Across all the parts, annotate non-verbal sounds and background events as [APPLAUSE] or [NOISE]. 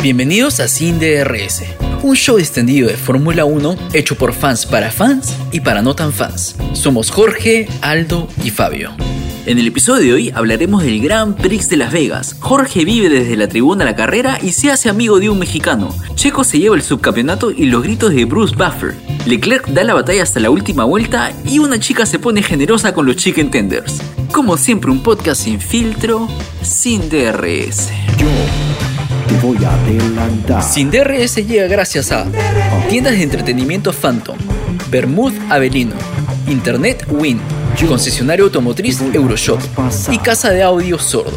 Bienvenidos a Sin DRS, un show extendido de Fórmula 1 hecho por fans para fans y para no tan fans. Somos Jorge, Aldo y Fabio. En el episodio de hoy hablaremos del Gran Prix de Las Vegas. Jorge vive desde la tribuna a la carrera y se hace amigo de un mexicano. Checo se lleva el subcampeonato y los gritos de Bruce Buffer. Leclerc da la batalla hasta la última vuelta y una chica se pone generosa con los chicken tenders. Como siempre un podcast sin filtro, sin DRS. Te voy a adelantar. Sin DRS llega gracias a Tiendas de Entretenimiento Phantom, Bermud Avelino, Internet Win, Concesionario Automotriz Euroshop y Casa de Audio Sordo.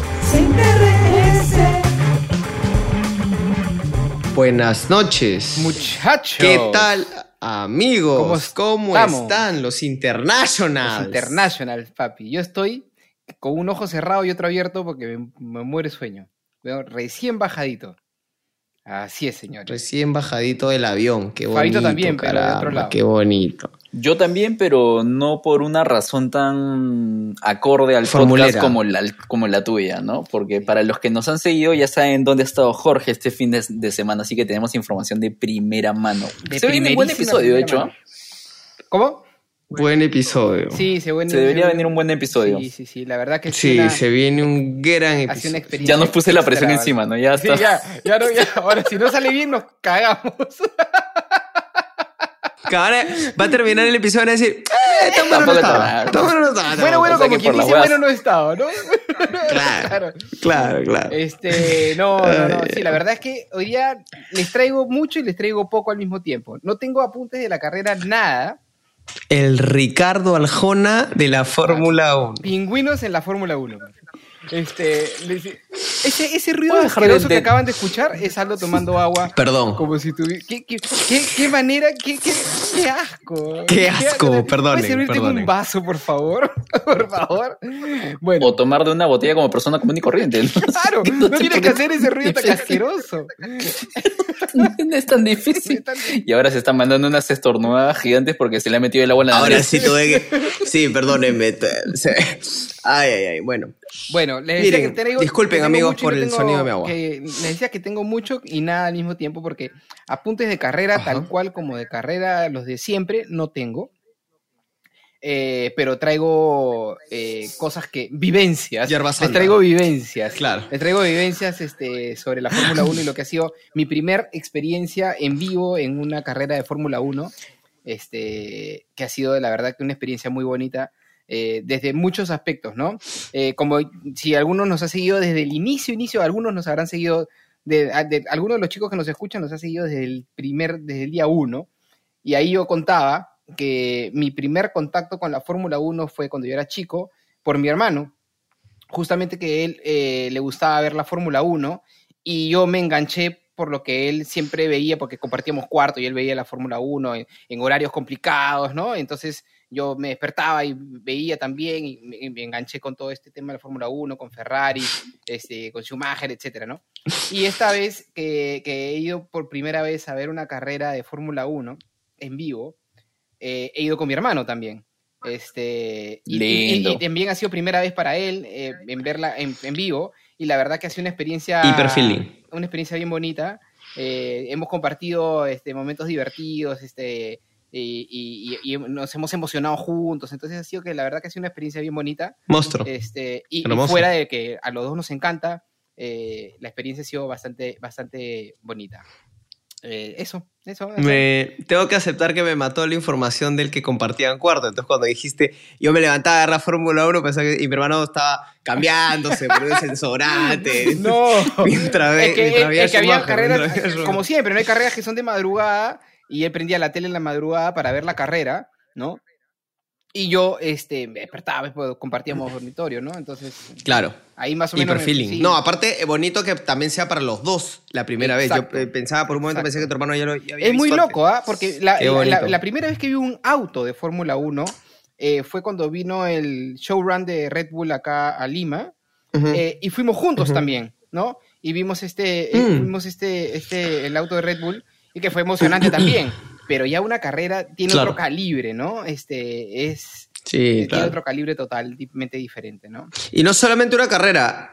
Buenas noches. Muchachos. ¿Qué tal, amigos? ¿Cómo están los internationals? International, papi. Yo estoy con un ojo cerrado y otro abierto porque me, me muere sueño. Veo recién bajadito. Así es, señores. Recién bajadito del avión. Qué bonito. Fabito también, pero de otro caramba, lado. Qué bonito. Yo también, pero no por una razón tan acorde al Formulera. podcast como la, como la tuya, ¿no? Porque para los que nos han seguido ya saben dónde ha estado Jorge este fin de, de semana, así que tenemos información de primera mano. De Se viene un buen episodio, de hecho. mano. ¿Cómo? Buen episodio. Sí, se, viene- Se debería venir un buen episodio. Sí, sí, sí. La verdad que Sí, una- se viene un gran episodio. experiencia. Ya nos puse la presión extra, encima, ¿no? Ya Sí, está. ya, ya no, ya. Ahora, si no sale bien, nos cagamos. Ahora va a terminar el episodio y a decir, ¡eh! Bueno no estaba. bueno no estaba. bueno, bueno, como quien dice, bueno, no he estado, ¿no? Claro. Claro, claro. Este, no, no, no. Sí, la verdad es que hoy día les traigo mucho y les traigo poco al mismo tiempo. No tengo apuntes de la carrera, nada. El Ricardo Aljona de la Fórmula 1. Pingüinos en la Fórmula 1. Este, les- ese, ese ruido ¿Puedo dejar de- asqueroso que acaban de escuchar es Aldo tomando agua. Perdón. Como si tuviera. ¿Qué, qué, qué, qué manera? Qué, qué, qué asco! Qué asco, perdonen, ¿Puedes servirte perdonen. un vaso, por favor? [LAUGHS] por favor. Bueno. O tomar de una botella como persona común y corriente. ¿no? Claro, [LAUGHS] no tienes que hacer ese ruido tan asqueroso. [LAUGHS] No es tan difícil. Y ahora se están mandando unas estornudadas gigantes porque se le ha metido el agua en la Ahora nariz. sí tuve que. Sí, perdónenme. Ay, ay, ay. Bueno. Bueno, les decía Miren, que traigo- disculpen, que tengo amigos, por el tengo- sonido de mi agua. que les decía que tengo mucho y nada al mismo tiempo porque apuntes de carrera, Ajá. tal cual como de carrera, los de siempre, no tengo. Eh, pero traigo eh, cosas que. vivencias. Les traigo vivencias. Claro. Les traigo vivencias este, sobre la Fórmula 1 y lo que ha sido mi primer experiencia en vivo en una carrera de Fórmula 1. Este, que ha sido, la verdad, que una experiencia muy bonita eh, desde muchos aspectos, ¿no? Eh, como si algunos nos ha seguido desde el inicio, inicio, algunos nos habrán seguido, de, de- algunos de los chicos que nos escuchan nos ha seguido desde el primer, desde el día uno, y ahí yo contaba que mi primer contacto con la Fórmula 1 fue cuando yo era chico, por mi hermano, justamente que él eh, le gustaba ver la Fórmula 1, y yo me enganché por lo que él siempre veía, porque compartíamos cuarto y él veía la Fórmula 1 en, en horarios complicados, ¿no? Entonces yo me despertaba y veía también y me, enganché con todo este tema de la Fórmula 1, con Ferrari, este, con Schumacher, etcétera, ¿no? Y esta vez que, que he ido por primera vez a ver una carrera de Fórmula 1 en vivo, eh, he ido con mi hermano también. Este, y, y- también ha sido primera vez para él eh, en verla en, en vivo y la verdad que ha sido una experiencia Hiper feeling. una experiencia bien bonita. Eh, hemos compartido este, momentos divertidos este, y, y- y- nos hemos emocionado juntos. Entonces ha sido que la verdad que ha sido una experiencia bien bonita. Monstruo. Este, y, y fuera de que a los dos nos encanta, eh, la experiencia ha sido bastante, bastante bonita. Eh, eso, eso. eso. Me, tengo que aceptar que me mató la información del que compartían cuarto. Entonces, cuando dijiste, yo me levantaba a la Fórmula 1 pensaba que, y mi hermano estaba cambiándose, poniéndose el sobrante. [LAUGHS] No, [LAUGHS] Mientras es que, mientras veía es que había carreras, como siempre, no hay carreras que son de madrugada y él prendía la tele en la madrugada para ver la carrera, ¿no? Y yo este, me despertaba, pues, compartíamos dormitorio, ¿no? Entonces, Claro. ahí más o menos. Hiper me- sí. No, aparte, eh, bonito que también sea para los dos la primera Exacto. vez. Yo eh, pensaba por un momento, Exacto. pensé que tu hermano ya lo ya había Es muy loco, ¿ah? Porque la, primera vez que vi un auto de Fórmula 1 eh, fue cuando vino el showrun de Red Bull acá a Lima. Eh, y fuimos juntos también, ¿no? Y vimos este, Mm. vimos este, este, el auto de Red Bull y que fue emocionante [CLEARS THROAT] también. Pero ya una carrera tiene Claro. otro calibre, ¿no? Este es sí, tiene claro. otro calibre totalmente diferente, ¿no? Y no solamente una carrera.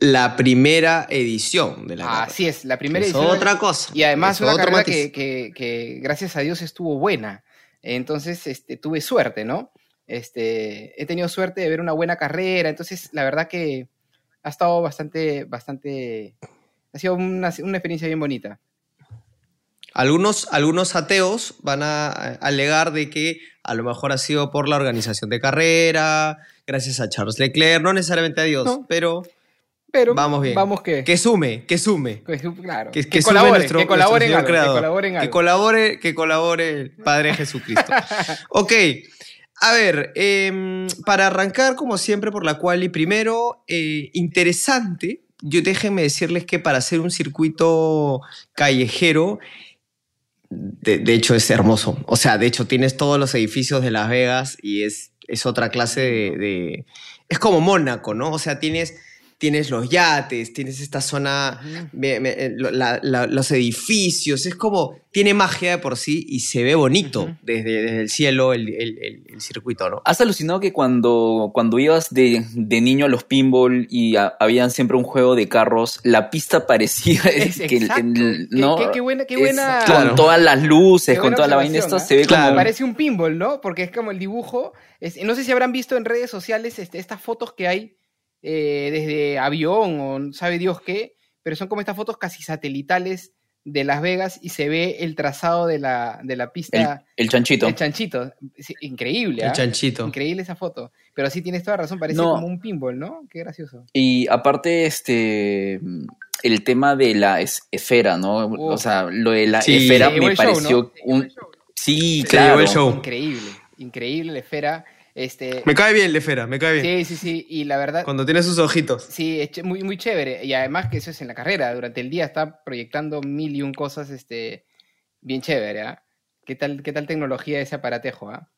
la primera edición de la carrera. Así es, la primera Es edición. otra cosa. Y además Es una carrera que, que- que, gracias a Dios estuvo buena. Entonces este, tuve suerte, ¿no? Este, he tenido suerte de ver una buena carrera. Entonces, la verdad que ha estado bastante, bastante. Ha sido una, una experiencia bien bonita. Algunos, algunos ateos van a alegar de que a lo mejor ha sido por la organización de carrera, gracias a Charles Leclerc, no necesariamente a Dios, No. pero Pero vamos bien. Vamos que. que sume, que sume. que- claro. Que, Que, que sume nuestro- que colaboren nuestro algo, que colaboren Que algo. colabore, que colabore el Padre Jesucristo. [LAUGHS] ok, a ver, em, para arrancar como siempre por la cual y primero, eh, interesante, yo déjenme decirles que para hacer un circuito callejero, de, de hecho es hermoso, o sea, de hecho tienes todos los edificios de Las Vegas y es, es otra clase de, de- Es como Mónaco, ¿no? O sea, tienes... Tienes los yates, tienes esta zona Ujú. me- me- eh, lo- la- la- los edificios, es como, tiene magia de por sí y se ve bonito desde, desde el cielo el, el- el- el circuito, ¿no? ¿Has alucinado que cuando, cuando ibas de, de niño a los pinball y a- habían siempre un juego de carros, la pista parecía [LAUGHS] Es- que el- exacto. el- Qué- ¿no? qué- qué buena- qué Es- buena- Con todas las luces, con toda la vaina, esto observación, se ve Claro. como... Parece un pinball, ¿no? Porque es como el dibujo. es- no sé si habrán visto en redes sociales este, estas fotos que hay eh, desde avión o no sabe Dios qué, pero son como estas fotos casi satelitales de Las Vegas y se ve el trazado de la, de la pista, el chanchito. el chanchito. Increíble, El ¿ah? chanchito. Increíble esa foto. Pero sí tienes toda razón, parece No. como un pinball, ¿no? Qué gracioso. Y aparte, este, el tema de la es- esfera, ¿no? O sea, lo de la Sí. esfera me show, pareció ¿no? un... Sí, claro. llevó el show. Increíble, increíble la esfera. Este, Me cae bien Lefera, me cae bien. sí, sí, sí. Y la verdad, Cuando tiene sus ojitos. Sí, es muy, muy chévere. Y además que eso es en la carrera. Durante el día está proyectando mil y un cosas este, bien chévere. ¿ah? ¿Qué, tal, ¿Qué tal tecnología ese aparatejo? ah?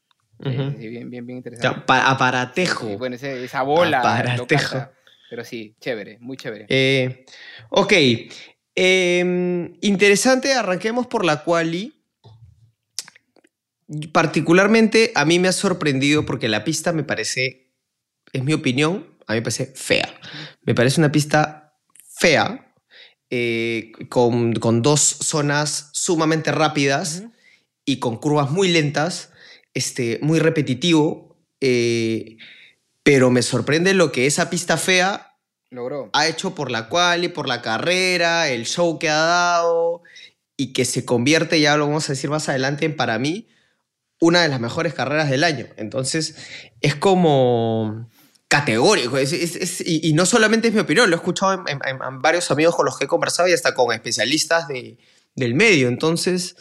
Sí, Ujú. sí, bien, bien, bien O interesante. sea, aparatejo. Sí, bueno, ese- esa bola. Aparatejo. Pero sí, chévere, muy chévere. Eh, ok. Em, interesante, arranquemos por la quali. Particularmente a mí me ha sorprendido porque la pista me parece, es mi opinión, a mí me parece fea. Me parece una pista fea, eh, con, con dos zonas sumamente rápidas y con curvas muy lentas, este, muy repetitivo, eh, pero me sorprende lo que esa pista fea Logró. ha hecho por la cual y por la carrera, el show que ha dado y que se convierte, ya lo vamos a decir más adelante, en para mí una de las mejores carreras del año. Entonces es como categórico y, no solamente es mi opinión, lo he escuchado en- en varios amigos con los que he conversado y hasta con especialistas de- del medio. Entonces,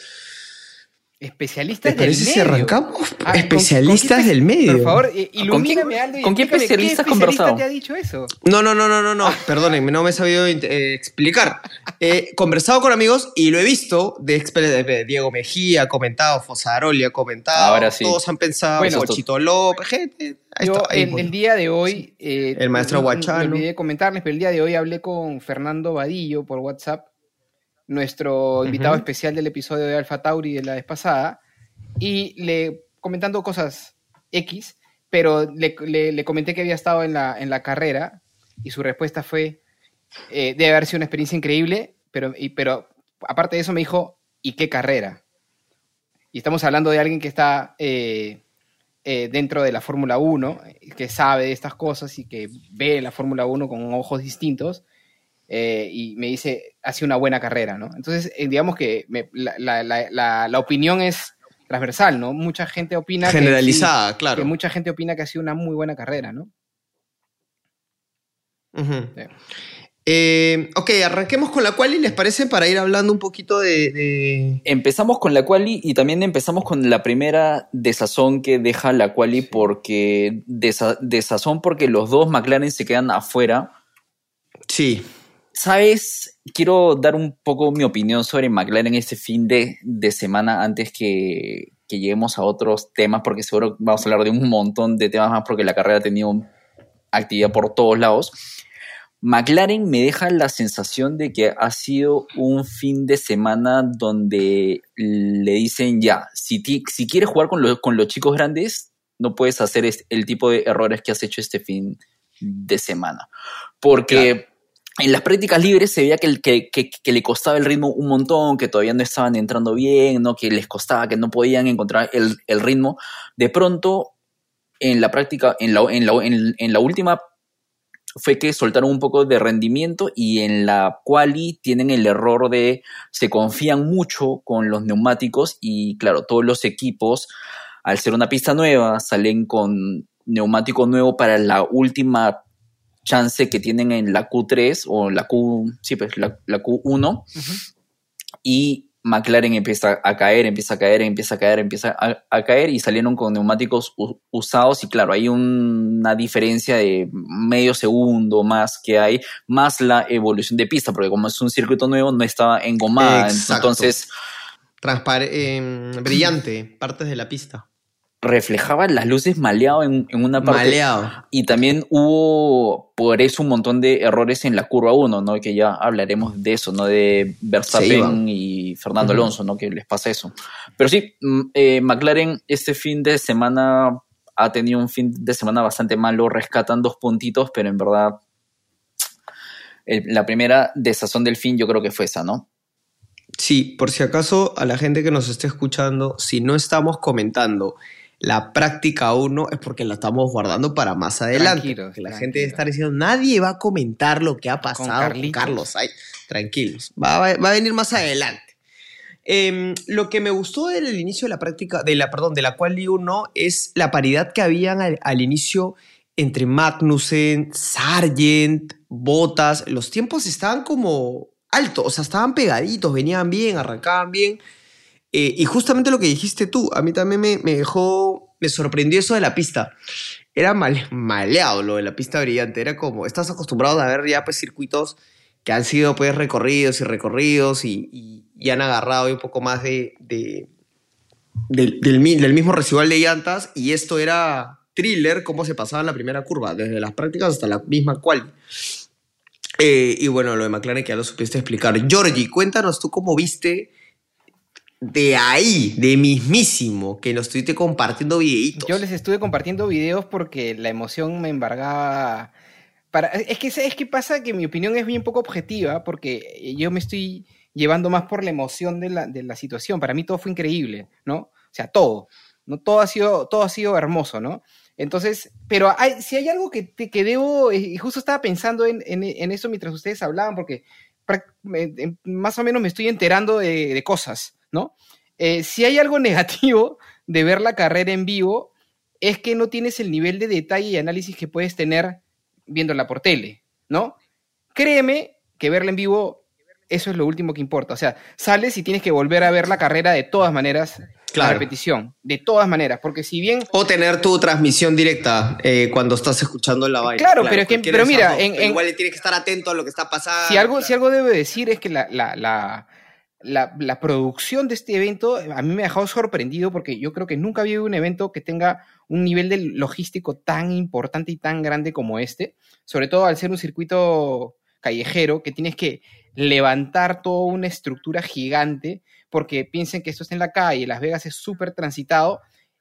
Especialistas ¿te parece del si medio. arrancamos? Ah, ¿con- especialistas con del medio. Por favor, quién- ilumíname, Aldo, y con qué explícame, especialista has ¿qué conversado? especialista te ha dicho eso? No, no, no, no, no, no. Perdónenme, no me he sabido eh, explicar. He conversado con amigos y lo he visto de, de Diego Mejía, ha comentado, Fosaroli ha comentado. Ahora sí. Todos han pensado, Bueno, Pochito López, gente. Ahí Yo está, ahí, el, día de hoy... eh, El maestro no- no- Guachano. Me olvidé de comentarles, pero el día de hoy hablé con Fernando Vadillo por WhatsApp, nuestro invitado especial del episodio de Alpha Tauri de la vez pasada, y le comentando cosas X, pero le, le- le comenté que había estado en la, en la carrera y su respuesta fue, eh, debe haber sido una experiencia increíble, pero, y- pero aparte de eso me dijo, ¿y qué carrera? Y estamos hablando de alguien que está eh, eh, dentro de la Fórmula 1, eh, que sabe de estas cosas y que ve la Fórmula 1 con ojos distintos. Eh, y me dice, ha sido una buena carrera, ¿no? Entonces, eh, digamos que me- la, la- la- opinión es transversal, ¿no? Mucha gente opina que sí, Generalizada, claro. que mucha gente opina que ha sido una muy buena carrera, ¿no? Sí. Eh, ok, arranquemos con la cual y les parece para ir hablando un poquito de. de- Empezamos con la quali y también empezamos con la primera desazón que deja la quali porque desa- desazón porque los dos McLaren se quedan afuera. Sí. ¿Sabes? Quiero dar un poco mi opinión sobre McLaren este fin de, semana antes que, lleguemos a otros temas, porque seguro vamos a hablar de un montón de temas más porque la carrera ha tenido actividad por todos lados. McLaren me deja la sensación de que ha sido un fin de semana donde le dicen ya, si, quieres jugar con, los- chicos grandes, no puedes hacer el tipo de errores que has hecho este fin de semana. Porque en las prácticas libres se veía que, le costaba el ritmo un montón, que todavía no estaban entrando bien, ¿no? que les costaba, que no podían encontrar el, el ritmo. De pronto, en la práctica, en la, en, la, en, en la última, fue que soltaron un poco de rendimiento y en la quali tienen el error de se confían mucho con los neumáticos y claro, todos los equipos, al ser una pista nueva, salen con neumático nuevo para la última chance que tienen en la Q3 o la Q, sí, pues la, la Q1 y McLaren empieza a caer, empieza a caer, empieza a caer, empieza a, a caer y salieron con neumáticos usados y claro, hay un- una diferencia de medio segundo más que hay, más la evolución de pista, porque como es un circuito nuevo no estaba engomada, Exacto. entonces Transpar- em, brillante, [CLEARS THROAT] partes de la pista. Reflejaba las luces maleado en, en una parte. Maleado. Y también hubo por eso un montón de errores en la curva 1, ¿no? Que ya hablaremos de eso, ¿no? De Verstappen y Fernando. Alonso, ¿no? Que les pasa eso. Pero sí, mm, eh, McLaren este fin de semana ha tenido un fin de semana bastante malo, rescatan dos puntitos, pero en verdad el- la primera desazón del fin yo creo que fue esa, ¿no? Sí, por si acaso a la gente que nos esté escuchando, si no estamos comentando la práctica 1 es porque la estamos guardando para más adelante. Tranquilos, porque la tranquilos. gente está diciendo, nadie va a comentar lo que ha pasado con. Carlos. Ay, tranquilos, va, va- va a venir más adelante. Em, lo que me gustó del inicio de la práctica, de la, perdón, de la quali 1 es la paridad que habían al, al inicio entre Magnussen, Sargent, Bottas. Los tiempos estaban como altos, o sea, estaban pegaditos, venían bien, arrancaban bien. Eh, y justamente lo que dijiste tú, a mí también me, me dejó, me sorprendió eso de la pista. Era mal, maleado lo de la pista brillante, era como, estás acostumbrado a ver ya pues circuitos que han sido pues recorridos y recorridos y, y- y han agarrado un poco más de, de- del, del del mismo residual de llantas y esto era thriller, cómo se pasaba en la primera curva, desde las prácticas hasta la misma cual. Eh, y bueno, lo de McLaren que ya lo supiste explicar. Georgie, cuéntanos tú cómo viste de ahí, de mismísimo, que nos estuviste compartiendo videitos. Yo les estuve compartiendo videos porque la emoción me embargaba. Para, es que es que pasa que mi opinión es bien poco objetiva porque yo me estoy llevando más por la emoción de la, de la situación. Para mí todo fue increíble, ¿no? O sea, todo. ¿no? Todo, ha sido, todo ha sido hermoso, ¿no? Entonces, pero si hay algo que, que debo, y justo estaba pensando en, en, eso mientras ustedes hablaban, porque em, más o menos me estoy enterando de cosas, ¿no? Eh, si hay algo [LAUGHS] negativo de ver la carrera en vivo, es que no tienes el nivel de detalle y análisis que puedes tener viéndola por tele, ¿no? Créeme que verla en vivo, eso es lo último que importa. O sea, sales y tienes que volver a ver la carrera de todas maneras, la Claro. repetición, de todas maneras, porque si bien O tener tu transmisión directa eh, cuando estás escuchando la vaina. Claro, pero es que- pero mira, en- en- igual tienes que estar atento a lo que está pasando. si algo, si claro. algo debe decir es que la, la, la, la- producción de este evento a mí me ha dejado sorprendido porque yo creo que nunca había un evento que tenga un nivel de logístico tan importante y tan grande como este, sobre todo al ser un circuito callejero que tienes que levantar toda una estructura gigante porque piensen que esto está en la calle, Las Vegas es súper transitado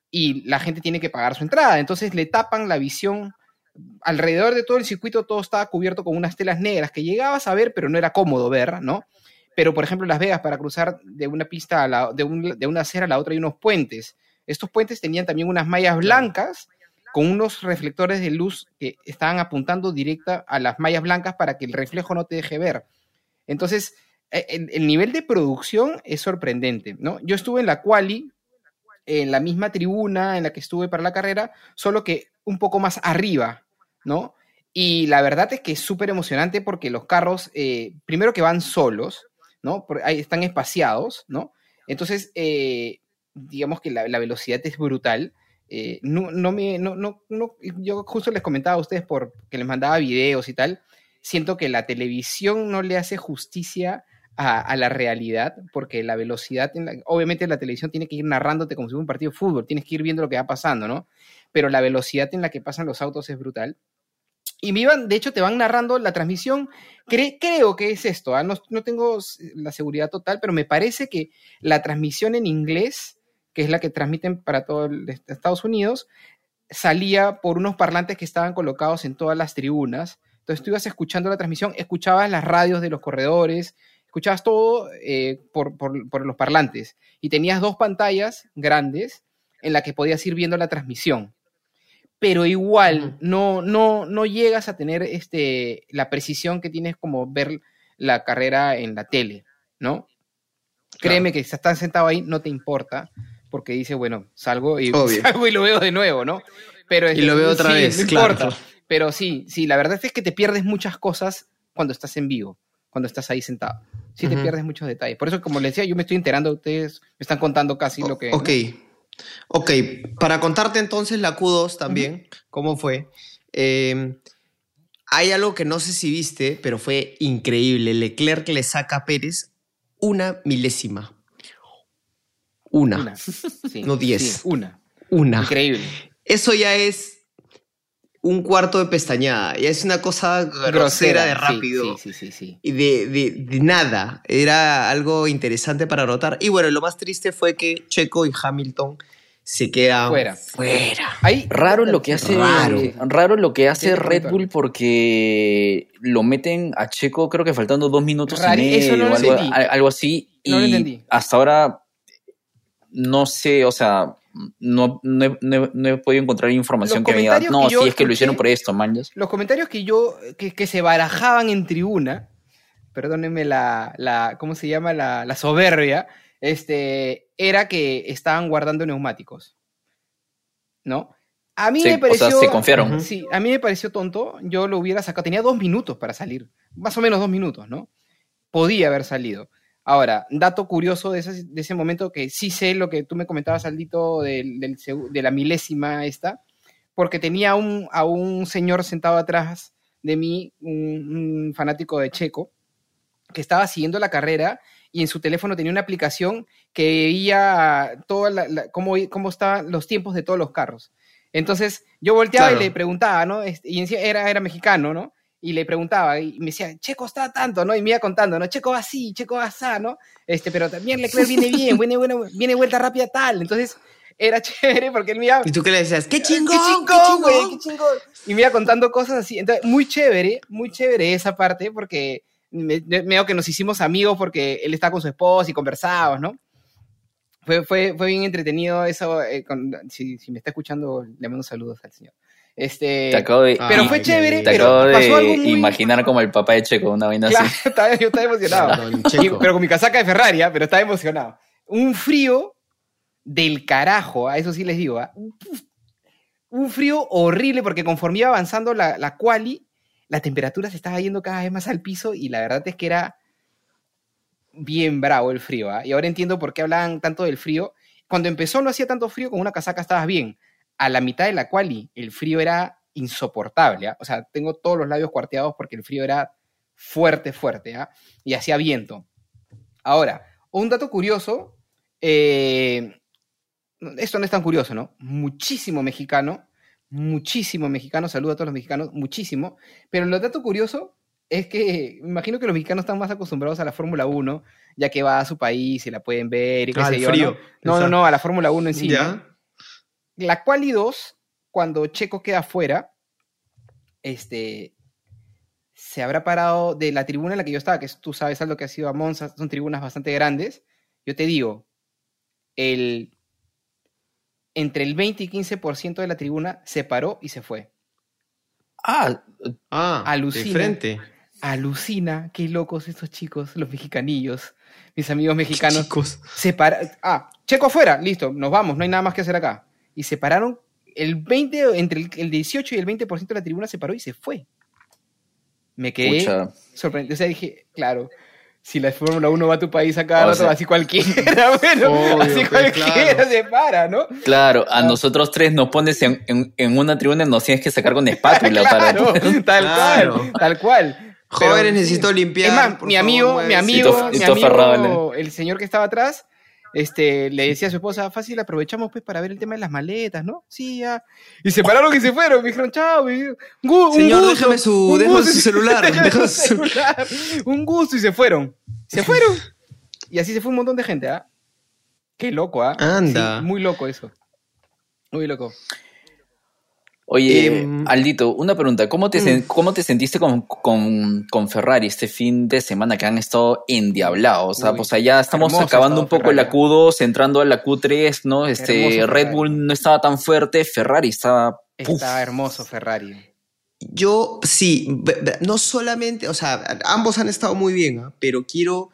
y la gente tiene que pagar su entrada, entonces le tapan la visión alrededor de todo el circuito todo estaba cubierto con unas telas negras que llegabas a ver, pero no era cómodo ver, ¿no? Pero, por ejemplo, en Las Vegas, para cruzar de una pista a la, de, un- de una acera a la otra hay unos puentes. Estos puentes tenían también unas mallas blancas con unos reflectores de luz que estaban apuntando directa a las mallas blancas para que el reflejo no te deje ver. Entonces, el, el nivel de producción es sorprendente, ¿no? Yo estuve en la quali, en la misma tribuna en la que estuve para la carrera, solo que un poco más arriba, ¿no? Y la verdad es que es súper emocionante porque los carros, eh, primero que van solos, ¿no? Ahí están espaciados, ¿no? Entonces, eh, digamos que la, la velocidad es brutal. Eh, no, no me, no, no- yo justo les comentaba a ustedes por que les mandaba videos y tal. Siento que la televisión no le hace justicia a, a la realidad, porque la velocidad, en la- obviamente la televisión tiene que ir narrándote como si fuera un partido de fútbol, tienes que ir viendo lo que va pasando, ¿no? Pero la velocidad en la que pasan los autos es brutal. Y me iban, de hecho, te van narrando la transmisión. Cre- creo que es esto, ¿ah? no, no tengo la seguridad total, pero me parece que la transmisión en inglés, que es la que transmiten para todo Estados Unidos, salía por unos parlantes que estaban colocados en todas las tribunas, Entonces tú ibas escuchando la transmisión, escuchabas las radios de los corredores, escuchabas todo eh, por, por- por los parlantes. Y tenías dos pantallas grandes en las que podías ir viendo la transmisión. Pero igual, no, no, no llegas a tener este, la precisión que tienes como ver la carrera en la tele, ¿no? Créeme que si estás sentado ahí no te importa, porque dice, bueno, salgo y, [LAUGHS] salgo y lo veo de nuevo, ¿no? Pero Y lo veo otra sí, vez, no claro. importa. Pero sí, sí, la verdad es que te pierdes muchas cosas cuando estás en vivo, cuando estás ahí sentado. Sí te pierdes muchos detalles. Por eso, como les decía, yo me estoy enterando, ustedes me están contando casi lo que... ¿no? Ok. Para contarte entonces la Q2 también, cómo fue. eh, hay algo que no sé si viste, pero fue increíble. Leclerc le saca a Pérez una milésima. Una. Una. Sí, No diez. sí, una. Una. Increíble. Eso ya es un cuarto de pestañada. Ya es una cosa grosera de rápido. Sí, sí, sí, sí. y de, de- de nada. Era algo interesante para notar. Y bueno, lo más triste fue que Checo y Hamilton se quedan Fuera. fuera. Ahí, Raro lo que hace Raro. raro, lo que hace Red. Bull porque lo meten a Checo creo que faltando dos minutos Rari- y medio eso no lo algo, algo así No lo y entendí. hasta ahora no sé o sea no, no, he, no he- no he podido encontrar información Los que me diga no sí es que lo hicieron por esto manjas los comentarios que yo, que, que se barajaban en tribuna, perdónenme la, la ¿cómo se llama? La, la soberbia, este, era que estaban guardando neumáticos. ¿No? A mí Sí, me o pareció... sea, se confiaron. Sí, a mí me pareció tonto, yo lo hubiera sacado, tenía dos minutos para salir, más o menos dos minutos, ¿no? Podía haber salido. Ahora, dato curioso de ese, de ese momento que sí sé lo que tú me comentabas, Aldito, del, del segu- de la milésima esta, porque tenía un, a un señor sentado atrás de mí, un, un fanático de Checo, que estaba siguiendo la carrera y en su teléfono tenía una aplicación que veía toda la- la- cómo, cómo estaban los tiempos de todos los carros. Entonces yo volteaba Claro. y le preguntaba, ¿no? Este, Y era, era mexicano, ¿no? Y le preguntaba y me decía, Checo está tanto, ¿no? Y me iba contando, ¿no? Checo va así, Checo va así, ¿no? Este, pero también Leclerc viene bien, viene, viene, viene vuelta rápida tal. Entonces era [LAUGHS] chévere porque él me iba, Y tú qué le decías, ¡qué chingón! ¡Qué chingón, güey! ¡Qué chingón! Y me iba contando cosas así. Entonces, muy chévere, muy chévere esa parte, porque me, veo que nos hicimos amigos porque él está con su esposa y conversábamos, ¿no? Fue, fue, fue bien entretenido eso. eh, con- si, si me está escuchando, le mando saludos al señor. Este, te acabo de pero fue chévere, te pero acabo pasó algo de muy... imaginar como el papá de Checo una vaina Claro, así estaba- yo estaba emocionado. Y- pero con mi casaca de Ferrari, ¿ah? pero estaba emocionado. Un frío del carajo, a eso sí les digo. ¿ah? Un frío horrible porque conforme iba avanzando la, la quali, la temperatura se estaba yendo cada vez más al piso y la verdad es que era bien bravo el frío. ¿ah? Y ahora entiendo por qué hablaban tanto del frío. Cuando empezó no hacía tanto frío, con una casaca estabas bien. A la mitad de la quali el frío era insoportable. ¿ah? O sea, tengo todos los labios cuarteados porque el frío era fuerte, fuerte. ¿ah? Y hacía viento. Ahora, un dato curioso, eh, esto no es tan curioso, ¿no? Muchísimo mexicano, muchísimo mexicano, saludo a todos los mexicanos, muchísimo, pero lo dato curioso es que me imagino que los mexicanos están más acostumbrados a la Fórmula 1, ya que va a su país y la pueden ver y qué Ah, sé yo, frío. ¿no? No, no, no, a la Fórmula 1 en sí. ¿no? La quali 2, cuando Checo queda fuera, este, se habrá parado de la tribuna en la que yo estaba, que tú sabes algo que ha sido a Monza, son tribunas bastante grandes. Yo te digo, el, entre el 20 y 15% de la tribuna se paró y se fue. ah Ah, Alucina. de frente. Alucina, qué locos estos chicos, los mexicanillos, mis amigos mexicanos. Chicos. se para- Ah, Checo afuera, listo, nos vamos, no hay nada más que hacer acá. Y se pararon, el 20, entre el, el 18 y el 20% de la tribuna se paró y se fue. Me quedé pucha. sorprendido. O sea, dije, claro, si la Fórmula 1 va a tu país acá, O rato, sea- así cualquiera, [LAUGHS] bueno, Obvio, así pues, cualquiera claro. se para, ¿no? Claro, a nosotros tres nos pones en, en- en una tribuna y nos tienes que sacar con espátula [LAUGHS] claro, para... [LAUGHS] tal Claro. cual, tal cual. Pero, Jóvenes, necesito limpiar. Es más, por mi favor, amigo, mi amigo, mi amigo, ferrado, el señor que estaba atrás, este, le decía a su esposa, fácil, aprovechamos pues para ver el tema de las maletas, ¿no? Sí, ya. Y se pararon y se fueron, me dijeron, chao, me- un, gu- un Señor, gusto, déjame su- un déjame gusto". su celular, [LAUGHS] Déjame déjame su su- celular. Un gusto y se fueron. Se fueron. Y así se fue un montón de gente, ¿ah? Qué loco, ¿ah? Anda. Sí, muy loco eso. Muy loco. Oye, Em, Aldito, una pregunta. ¿Cómo te, Mm. ¿cómo te sentiste con, con, con Ferrari este fin de semana que han estado endiablados? O sea, Uy, pues allá estamos acabando un poco estado la Ferrari. Q2, entrando a la Q3, ¿no? Este, Hermoso Red Ferrari. Bull no estaba tan fuerte, Ferrari estaba... ¡puf! Está hermoso Ferrari. Yo sí, no solamente, o sea, ambos han estado muy bien, ¿ah? pero quiero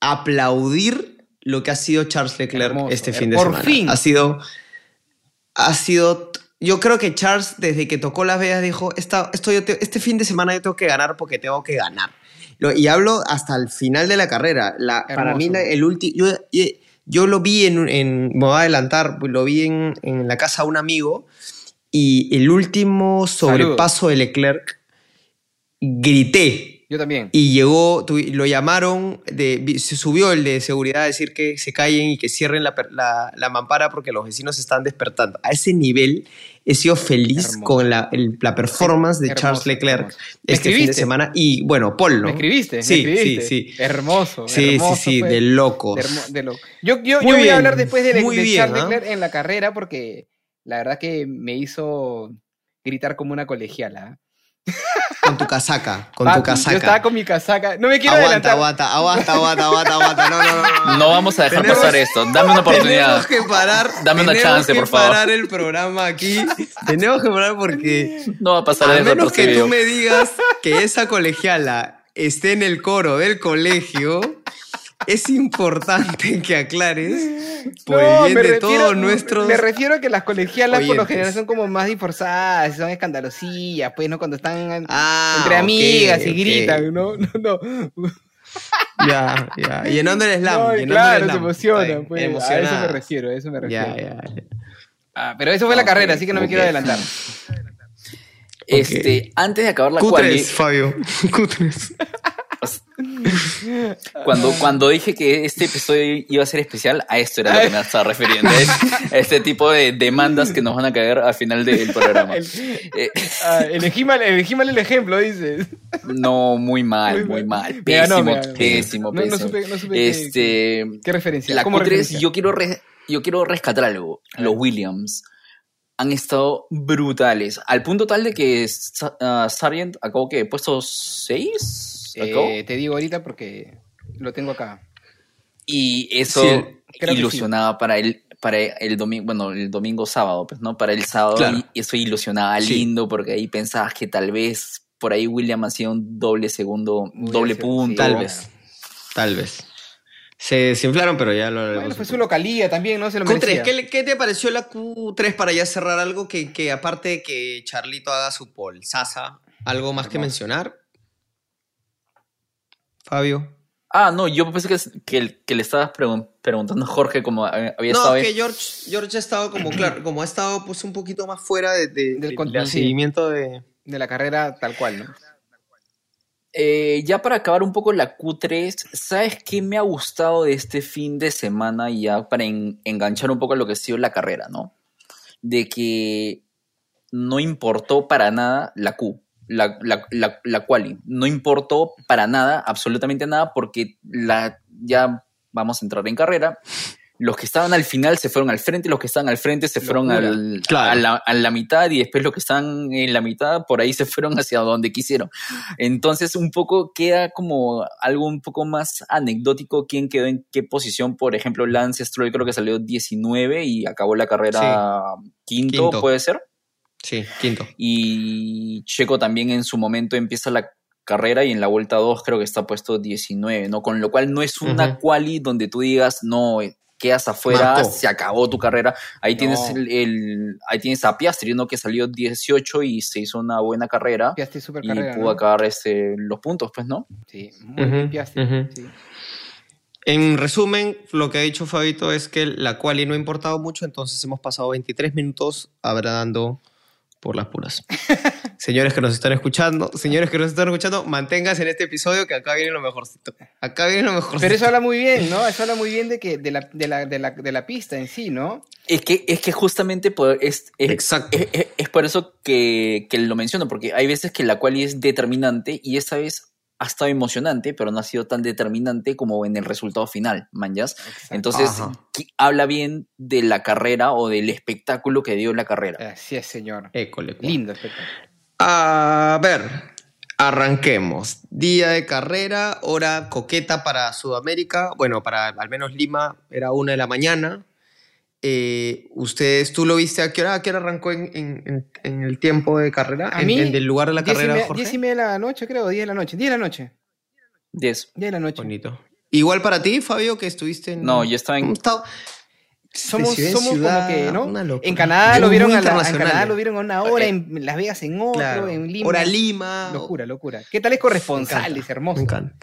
aplaudir lo que ha sido Charles Leclerc Hermoso, este her- fin de por semana. fin. Ha sido, ha sido, yo creo que Charles desde que tocó las veas dijo, Esta, esto yo te- este fin de semana yo tengo que ganar porque tengo que ganar. Lo- y hablo hasta el final de la carrera. La, para mí la- el último, yo, yo, yo lo vi en, en, me voy a adelantar, lo vi en, en la casa de un amigo y el último sobrepaso de Leclerc grité Yo también. y llegó, lo llamaron, de, se subió el de seguridad a decir que se callen y que cierren la, la, la mampara porque los vecinos se están despertando. A ese nivel he sido feliz Hermoso. con la, el- la performance de Hermoso, Charles Leclerc hermoso. ¿Me este fin de semana. Y bueno, Paul, ¿no? ¿Me escribiste? ¿Me Sí, escribiste? sí, sí. Hermoso. Sí, sí, sí, de locos. De hermo- de loco. Yo, yo, yo voy bien, a hablar después de, de bien, Charles. Leclerc en la carrera porque la verdad que me hizo gritar como una colegiala. Con tu casaca, con Papi, tu casaca. Yo estaba con mi casaca. No me quiero aguanta, adelantar. aguanta, aguanta, aguanta, aguanta, aguanta. No, no, no, no. No vamos a dejar Tenemos- pasar esto. Dame una oportunidad. Tenemos que parar. Dame una tenemos chance, que por favor. parar el programa aquí. Tenemos que parar porque No va a pasar a eso. menos que tú me digas que esa colegiala esté en el coro del colegio, es importante que aclares [LAUGHS] por No, el bien me de refiero- todos nuestros. Me refiero a que las colegialas por lo general son como más disforzadas, son escandalosillas, pues, ¿no? Cuando están Ah, entre amigas y gritan, ¿no? [LAUGHS] No, no. Ya, ya. [LAUGHS] Llenando el slam. No, llenando claro, el se slam. emocionan, Está bien, pues. A eso me refiero, a eso me refiero. Ya, ya. Ah, pero eso fue la carrera, así que no me quiero adelantar. Este, antes de acabar la Q3, quali, Fabio. Q3. Cuando, cuando dije que este episodio iba a ser especial, a esto era lo que me estaba refiriendo. es- [LAUGHS] a este tipo de demandas que nos van a caer al final del programa. El- Eh, Ah, elegí, mal, elegí mal el ejemplo, dices. no, muy mal, Muy muy mal. mal. Me ganó, Pésimo, me pésimo, No- no pésimo. supe- no supe qué- este, ¿Qué referencia? la ¿Cómo Q3, referencia? yo quiero, re- yo quiero rescatar algo. Los Williams han estado brutales. Al punto tal de que ah, Sargent acabó que puesto 6. Eh, te digo ahorita porque lo tengo acá. Y eso Sí, ilusionaba para el para el domingo, bueno, el domingo sábado, pues, ¿no? Para el sábado Claro. y eso ilusionaba Sí. lindo porque ahí pensabas que tal vez por ahí William hacía un doble segundo, doble punto. Tal vez. Tal vez. Se desinflaron, pero ya lo Bueno, fue su localía también, ¿no? Se lo Q3, merecía. ¿qué, qué te pareció la Q3 para ya cerrar algo que, que aparte de que Charlito haga su pole? Sasa, ¿algo más que mencionar? Fabio. Ah, no, yo pensé que, que, que le estabas pregun- preguntando a Jorge como eh, había No, estado ahí. que George, George ha estado como, claro, como ha estado pues un poquito más fuera de, de- Del de- con- del sí. seguimiento de... De la carrera tal cual, ¿no? Eh, ya para acabar un poco la Q3, ¿sabes qué me ha gustado de este fin de semana? Y ya para en- enganchar un poco a lo que ha sido la carrera, ¿no? De que no importó para nada la Q, la, la, la, la quali. No importó para nada, absolutamente nada, porque la, ya vamos a entrar en carrera. Los que estaban al final se fueron al frente, los que estaban al frente se fueron al- Claro. a, la, a la mitad y después los que están en la mitad por ahí se fueron hacia donde quisieron. Entonces un poco queda como algo un poco más anecdótico quién quedó en qué posición. Por ejemplo, Lance Stroll creo que salió 19 y acabó la carrera quinto, Quinto. puede ser. Sí, quinto. Y Checo también en su momento empieza la carrera y en la vuelta 2 creo que está puesto 19, ¿no? Con lo cual no es una Ujú. quali donde tú digas, no, quedas afuera, se acabó tu carrera. Ahí No. tienes el, el- ahí tienes a Piastri, ¿no? Que salió 18 y se hizo una buena carrera Piastri super y carrera, pudo ¿no? acabar este, los puntos, pues, ¿no? Sí, muy Ujú, bien Piastri. sí. En resumen, lo que ha dicho Fabito es que la quali no ha importado mucho, entonces hemos pasado 23 minutos hablando por las puras. señores que nos están escuchando, señores que nos están escuchando, manténganse en este episodio que acá viene lo mejorcito. Acá viene lo mejorcito. Pero eso habla muy bien, ¿no? Eso habla muy bien de, que, de, la, de, la, de, la, de la pista en sí, ¿no? Es que, es que justamente por, es, es, Exacto. es, es- es por eso que, que lo menciono, porque hay veces que la quali es determinante y esta vez ha estado emocionante, pero no ha sido tan determinante como en el resultado final, manjas. Entonces, habla bien de la carrera o del espectáculo que dio la carrera. Así es, señor. École. Lindo espectáculo. A ver, arranquemos. Día de carrera, hora coqueta para Sudamérica. Bueno, para al menos Lima era una de la mañana. Eh, ustedes, ¿tú lo viste a qué hora? ¿A qué hora arrancó en, en- en- en el tiempo de carrera? A ¿En, mí, en el lugar de la Diez y carrera, media- Jorge? diez y media de la noche, creo, 10 de la noche. 10 de la noche. 10. 10 de la noche. Bonito. Igual para ti, Fabio, que estuviste en... No, yo estaba en-. Somos, ciudad somos ciudad, como que, ¿no? En Canadá lo vieron a la, en Canadá lo vieron a una hora, en Las Vegas en otro, Claro. en Lima. Hora Lima. Locura, locura. ¿Qué tal es corresponsal? Me Es hermoso. Me encanta.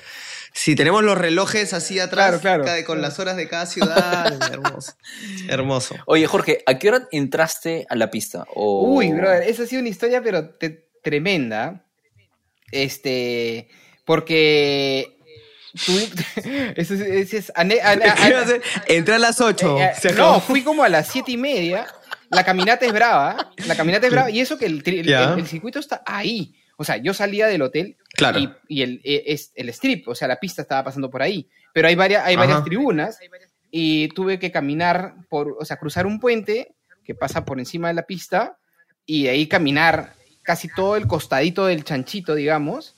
Si tenemos los relojes así atrás, Claro, claro. cada- con las horas de cada ciudad, hermoso. [LAUGHS] Hermoso. Oye, Jorge, ¿a qué hora entraste a la pista? O... Uy, brother, esa ha sido una historia, pero te- tremenda. Este, porque tú, [LAUGHS] eso es, eso es ane- [LAUGHS] ane- ¿Qué iba a hacer? Entré a las 8. Eh, eh, no, fui como a las siete y media. La caminata es brava. La caminata es brava. Y eso que el, el- el circuito está ahí. O sea, yo salía del hotel Claro. y, y el, es, el strip, o sea, la pista estaba pasando por ahí. Pero hay varias, hay varias tribunas y tuve que caminar por, o sea, cruzar un puente que pasa por encima de la pista y de ahí caminar casi todo el costadito del chanchito, digamos,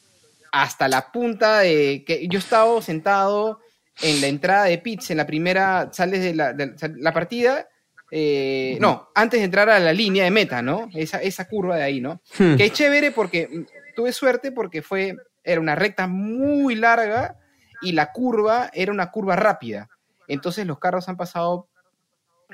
hasta la punta de que yo estaba sentado en la entrada de pits, en la primera, sales de la, de la partida, eh, no, antes de entrar a la línea de meta, ¿no? Esa, esa curva de ahí, ¿no? Hmm. Que es chévere porque tuve suerte porque fue, era una recta muy larga y la curva era una curva rápida. Entonces los carros han pasado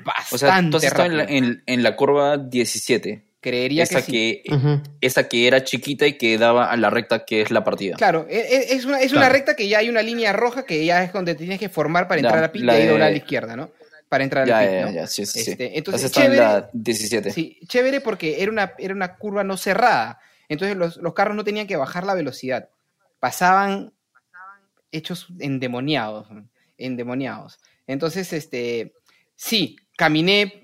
bastante O sea, entonces en la, rápido. en- en la curva 17. Creería Esa que sí. que, esa que era chiquita y que daba a la recta que es la partida. Claro, e- e- es una, es una recta que ya hay una línea roja que ya es donde tienes que formar para Ya, entrar a y la ahí de- doblar a la izquierda, ¿no? Para entrar Ya, al pit, ya, ¿no? ya, sí, sí, sí. Este, entonces, estaba en chévere. la 17. Sí, chévere porque era una, era una curva no cerrada. Entonces los, los carros no tenían que bajar la velocidad. Pasaban hechos endemoniados. Endemoniados. Entonces, este, sí, caminé,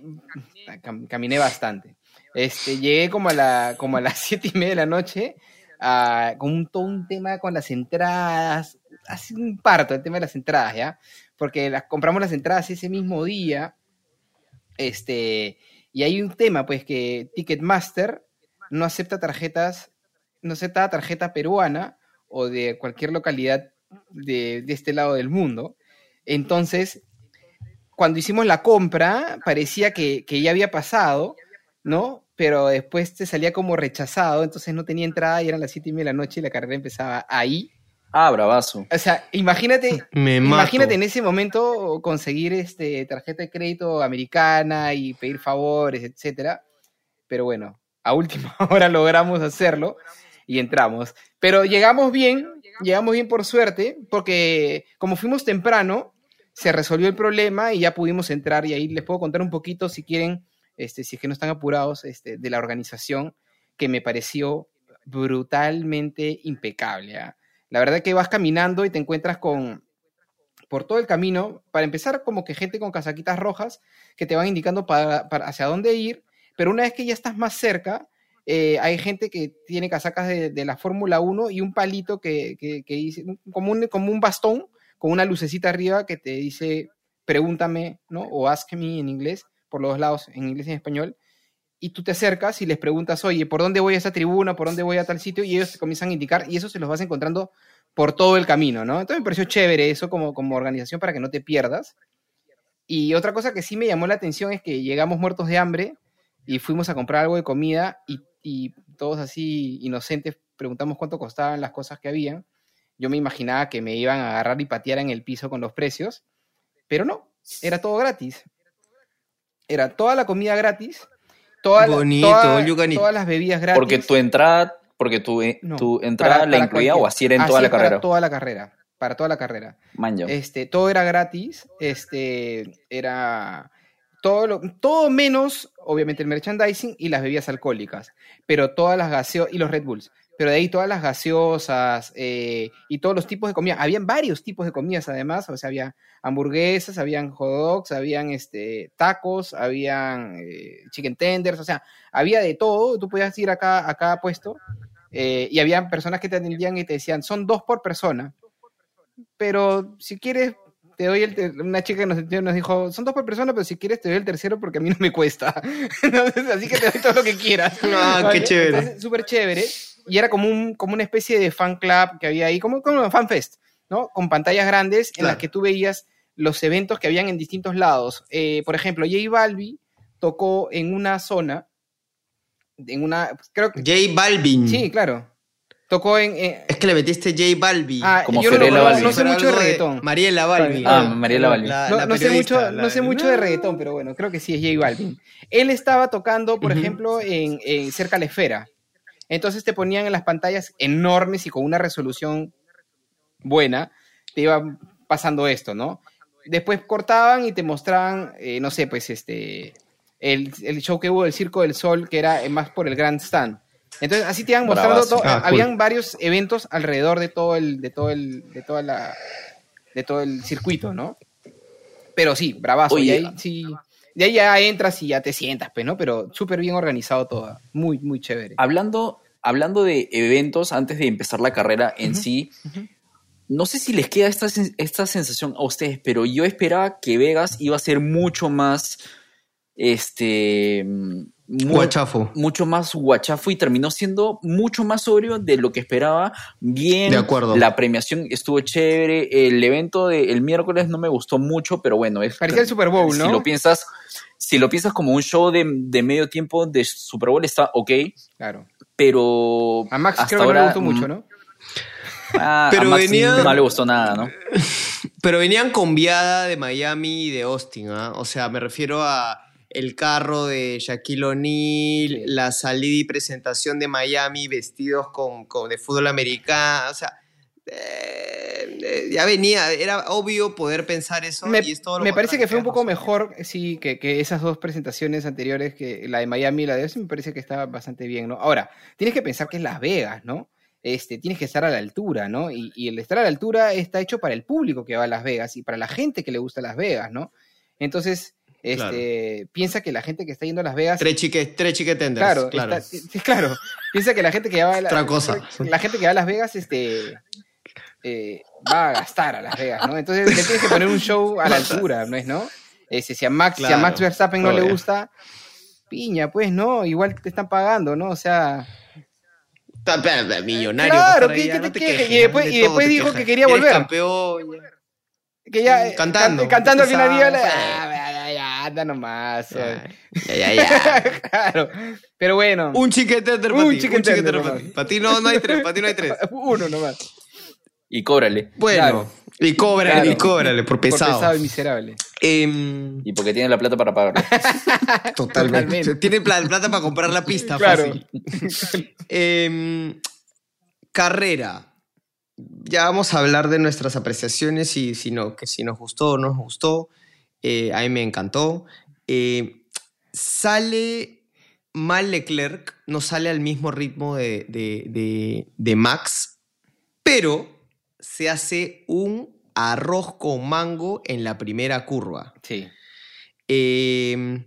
cam- caminé bastante. Este, llegué como a, la, como a las [LAUGHS] siete y media de la noche ah, con un, todo un tema con las entradas. Hace un parto el tema de las entradas, ¿ya? Porque las, compramos las entradas ese mismo día. Este, y hay un tema, pues, que Ticketmaster no acepta tarjetas, no acepta tarjeta peruana o de cualquier localidad de, este lado del mundo. Entonces, cuando hicimos la compra, parecía que, que ya había pasado, ¿no? Pero después te salía como rechazado, entonces no tenía entrada y eran las siete y media de la noche y la carrera empezaba ahí. Ah, bravazo. O sea, imagínate, [LAUGHS] Me. Imagínate en ese momento conseguir este tarjeta de crédito americana y pedir favores, etcétera. Pero bueno, a última [LAUGHS] hora logramos hacerlo y entramos. Pero llegamos bien, llegamos bien por suerte, porque como fuimos temprano, se resolvió el problema y ya pudimos entrar. Y ahí les puedo contar un poquito, si quieren, este, si es que no están apurados, este, de la organización, que me pareció brutalmente impecable. ¿ah? La verdad que vas caminando y te encuentras con, por todo el camino, para empezar como que gente con casaquitas rojas que te van indicando para, hacia dónde ir, pero una vez que ya estás más cerca, eh, hay gente que tiene casacas de, la Fórmula 1 y un palito que, dice, como un, como un bastón con una lucecita arriba que te dice, pregúntame, ¿no? O ask me en inglés, por los dos lados, en inglés y en español. Y tú te acercas y les preguntas, oye, ¿por dónde voy a esta tribuna? ¿Por dónde voy a tal sitio? Y ellos te comienzan a indicar y eso se los vas encontrando por todo el camino, ¿no? Entonces me pareció chévere eso como, como organización para que no te pierdas. Y otra cosa que sí me llamó la atención es que llegamos muertos de hambre y fuimos a comprar algo de comida y, y todos así inocentes preguntamos cuánto costaban las cosas que habían. Yo me imaginaba que me iban a agarrar y patear en el piso con los precios, pero no, era todo gratis. Era toda la comida gratis, toda la- Bonito, toda- all you can eat. todas las bebidas gratis. Porque tu entrada, porque tu, eh, No, tu entrada para- la para incluía cualquier- o así era en así toda la es para carrera. toda la carrera, para toda la carrera. Man, ya. Este, todo era gratis, este, era todo, lo- todo menos, obviamente, el merchandising y las bebidas alcohólicas, pero todas las gaseosas y los Red Bulls, pero de ahí todas las gaseosas eh, y todos los tipos de comida. Habían varios tipos de comidas además, o sea, había hamburguesas, habían hot dogs, habían este, tacos, habían eh, chicken tenders, o sea, había de todo, tú podías ir acá a cada puesto eh, y había personas que te atendían y te decían, son dos por persona, pero si quieres, te doy el una chica que nos nos dijo, son dos por persona, pero si quieres te doy el tercero porque a mí no me cuesta. [LAUGHS] Entonces, así que te doy todo lo que quieras. Ah, qué chévere. Súper chévere. Y era como, un, como una especie de fan club que había ahí, como, como un fan fest, ¿no? Con pantallas grandes en las que tú veías los eventos que habían en distintos lados. Eh, por ejemplo, J Balbi tocó en una zona, en una, creo que, J Balvin. sí, claro, tocó en, eh, Es que le metiste J Balvin. ah, Como yo no, Fiorella no- Balbi. no sé Fuera mucho de reggaetón. Mariela Balvin. Ah, Mariela Balvin. La- No, la no sé mucho, la- no sé mucho de reggaetón, pero bueno, creo que sí es J Balvin. Él estaba tocando, por ejemplo, en, en cerca a la esfera. Entonces te ponían en las pantallas enormes y con una resolución buena, te iba pasando esto, ¿no? Después cortaban y te mostraban, eh, no sé, pues este, el, el show que hubo del Circo del Sol, que era eh, más por el Grand Stand. Entonces así te iban mostrando, todo- Ah, cool. habían varios eventos alrededor de todo el, de todo el, de toda la, de todo el circuito, ¿no? Pero sí, bravazo. Oye, y ahí sí, de ahí ya entras y ya te sientas, pues, ¿no? Pero súper bien organizado todo. Muy, muy chévere. Hablando, hablando de eventos antes de empezar la carrera en sí, no sé si les queda esta, esta sensación a ustedes, pero yo esperaba que Vegas iba a ser mucho más, este, mm, mu- Guachafo. mucho más guachafo y terminó siendo mucho más sobrio de lo que esperaba. Bien, De acuerdo. la premiación estuvo chévere, el evento del miércoles no me gustó mucho, pero bueno, es Parecía el Super Bowl, ¿no? si lo piensas, si lo piensas como un show de, de medio tiempo de Super Bowl está ok, Claro. Pero A Max hasta creo que no le gustó mucho, mm, ¿no? ah, Pero a Max venía- no le gustó nada, ¿no? [LAUGHS] Pero venían con viada de Miami y de Austin, ¿ah? O sea, me refiero a el carro de Shaquille O'Neal, la salida y presentación de Miami vestidos con, con- de fútbol americano, o sea, eh, eh, ya venía, era obvio poder pensar eso Me, y es todo lo me parece que fue un poco mejor, sí, que, que esas dos presentaciones anteriores, que la de Miami y la de Austin, me parece que estaba bastante bien, ¿no? Ahora, tienes que pensar que es Las Vegas, ¿no? Este, tienes que estar a la altura, ¿no? Y, y el estar a la altura está hecho para el público que va a Las Vegas y para la gente que le gusta Las Vegas, ¿no? Entonces, este, piensa que la gente que está yendo a Las Vegas Tres chique, tres chique tenders, Claro, claro. está- claro. Piensa que la gente que va a la, Otra cosa. la gente que va a Las Vegas, este, eh, va a gastar a Las Vegas, ¿no? Entonces le tienes que poner un show a la altura, ¿no es, no? Si a Max, si a Max Verstappen no le gusta, piña, pues, ¿no? Igual te están pagando, ¿no? O sea, Millonario. Claro, por ¿qué- ahí, qué ya te no te quejes? quejes, Y después- de y todo después te dijo quejas. que quería volver. campeón, que ya eh, Cantando. can- cantando al final ya, Esa- ya, ya, anda nomás. Ya, oye. ya, ya. [LAUGHS] claro. Pero bueno, Un Un para un tender para ti. Para ti no, no hay tres, para ti no hay tres. [LAUGHS] uno nomás. Y cóbrale. Bueno, Claro. y cóbrale, Claro. y cóbrale, por Por pesado. pesado y miserable. Em, Y porque tiene la plata para pagarlo. [LAUGHS] totalmente. Totalmente. Tiene pla- plata para comprar la pista, Claro. fácil. Em, carrera. Ya vamos a hablar de nuestras apreciaciones y si, no, que si nos gustó o no nos gustó. Eh, a mí me encantó. Eh, sale mal Leclerc, no sale al mismo ritmo de, de- de- de Max, pero se hace un arroz con mango en la primera curva. Sí. Eh,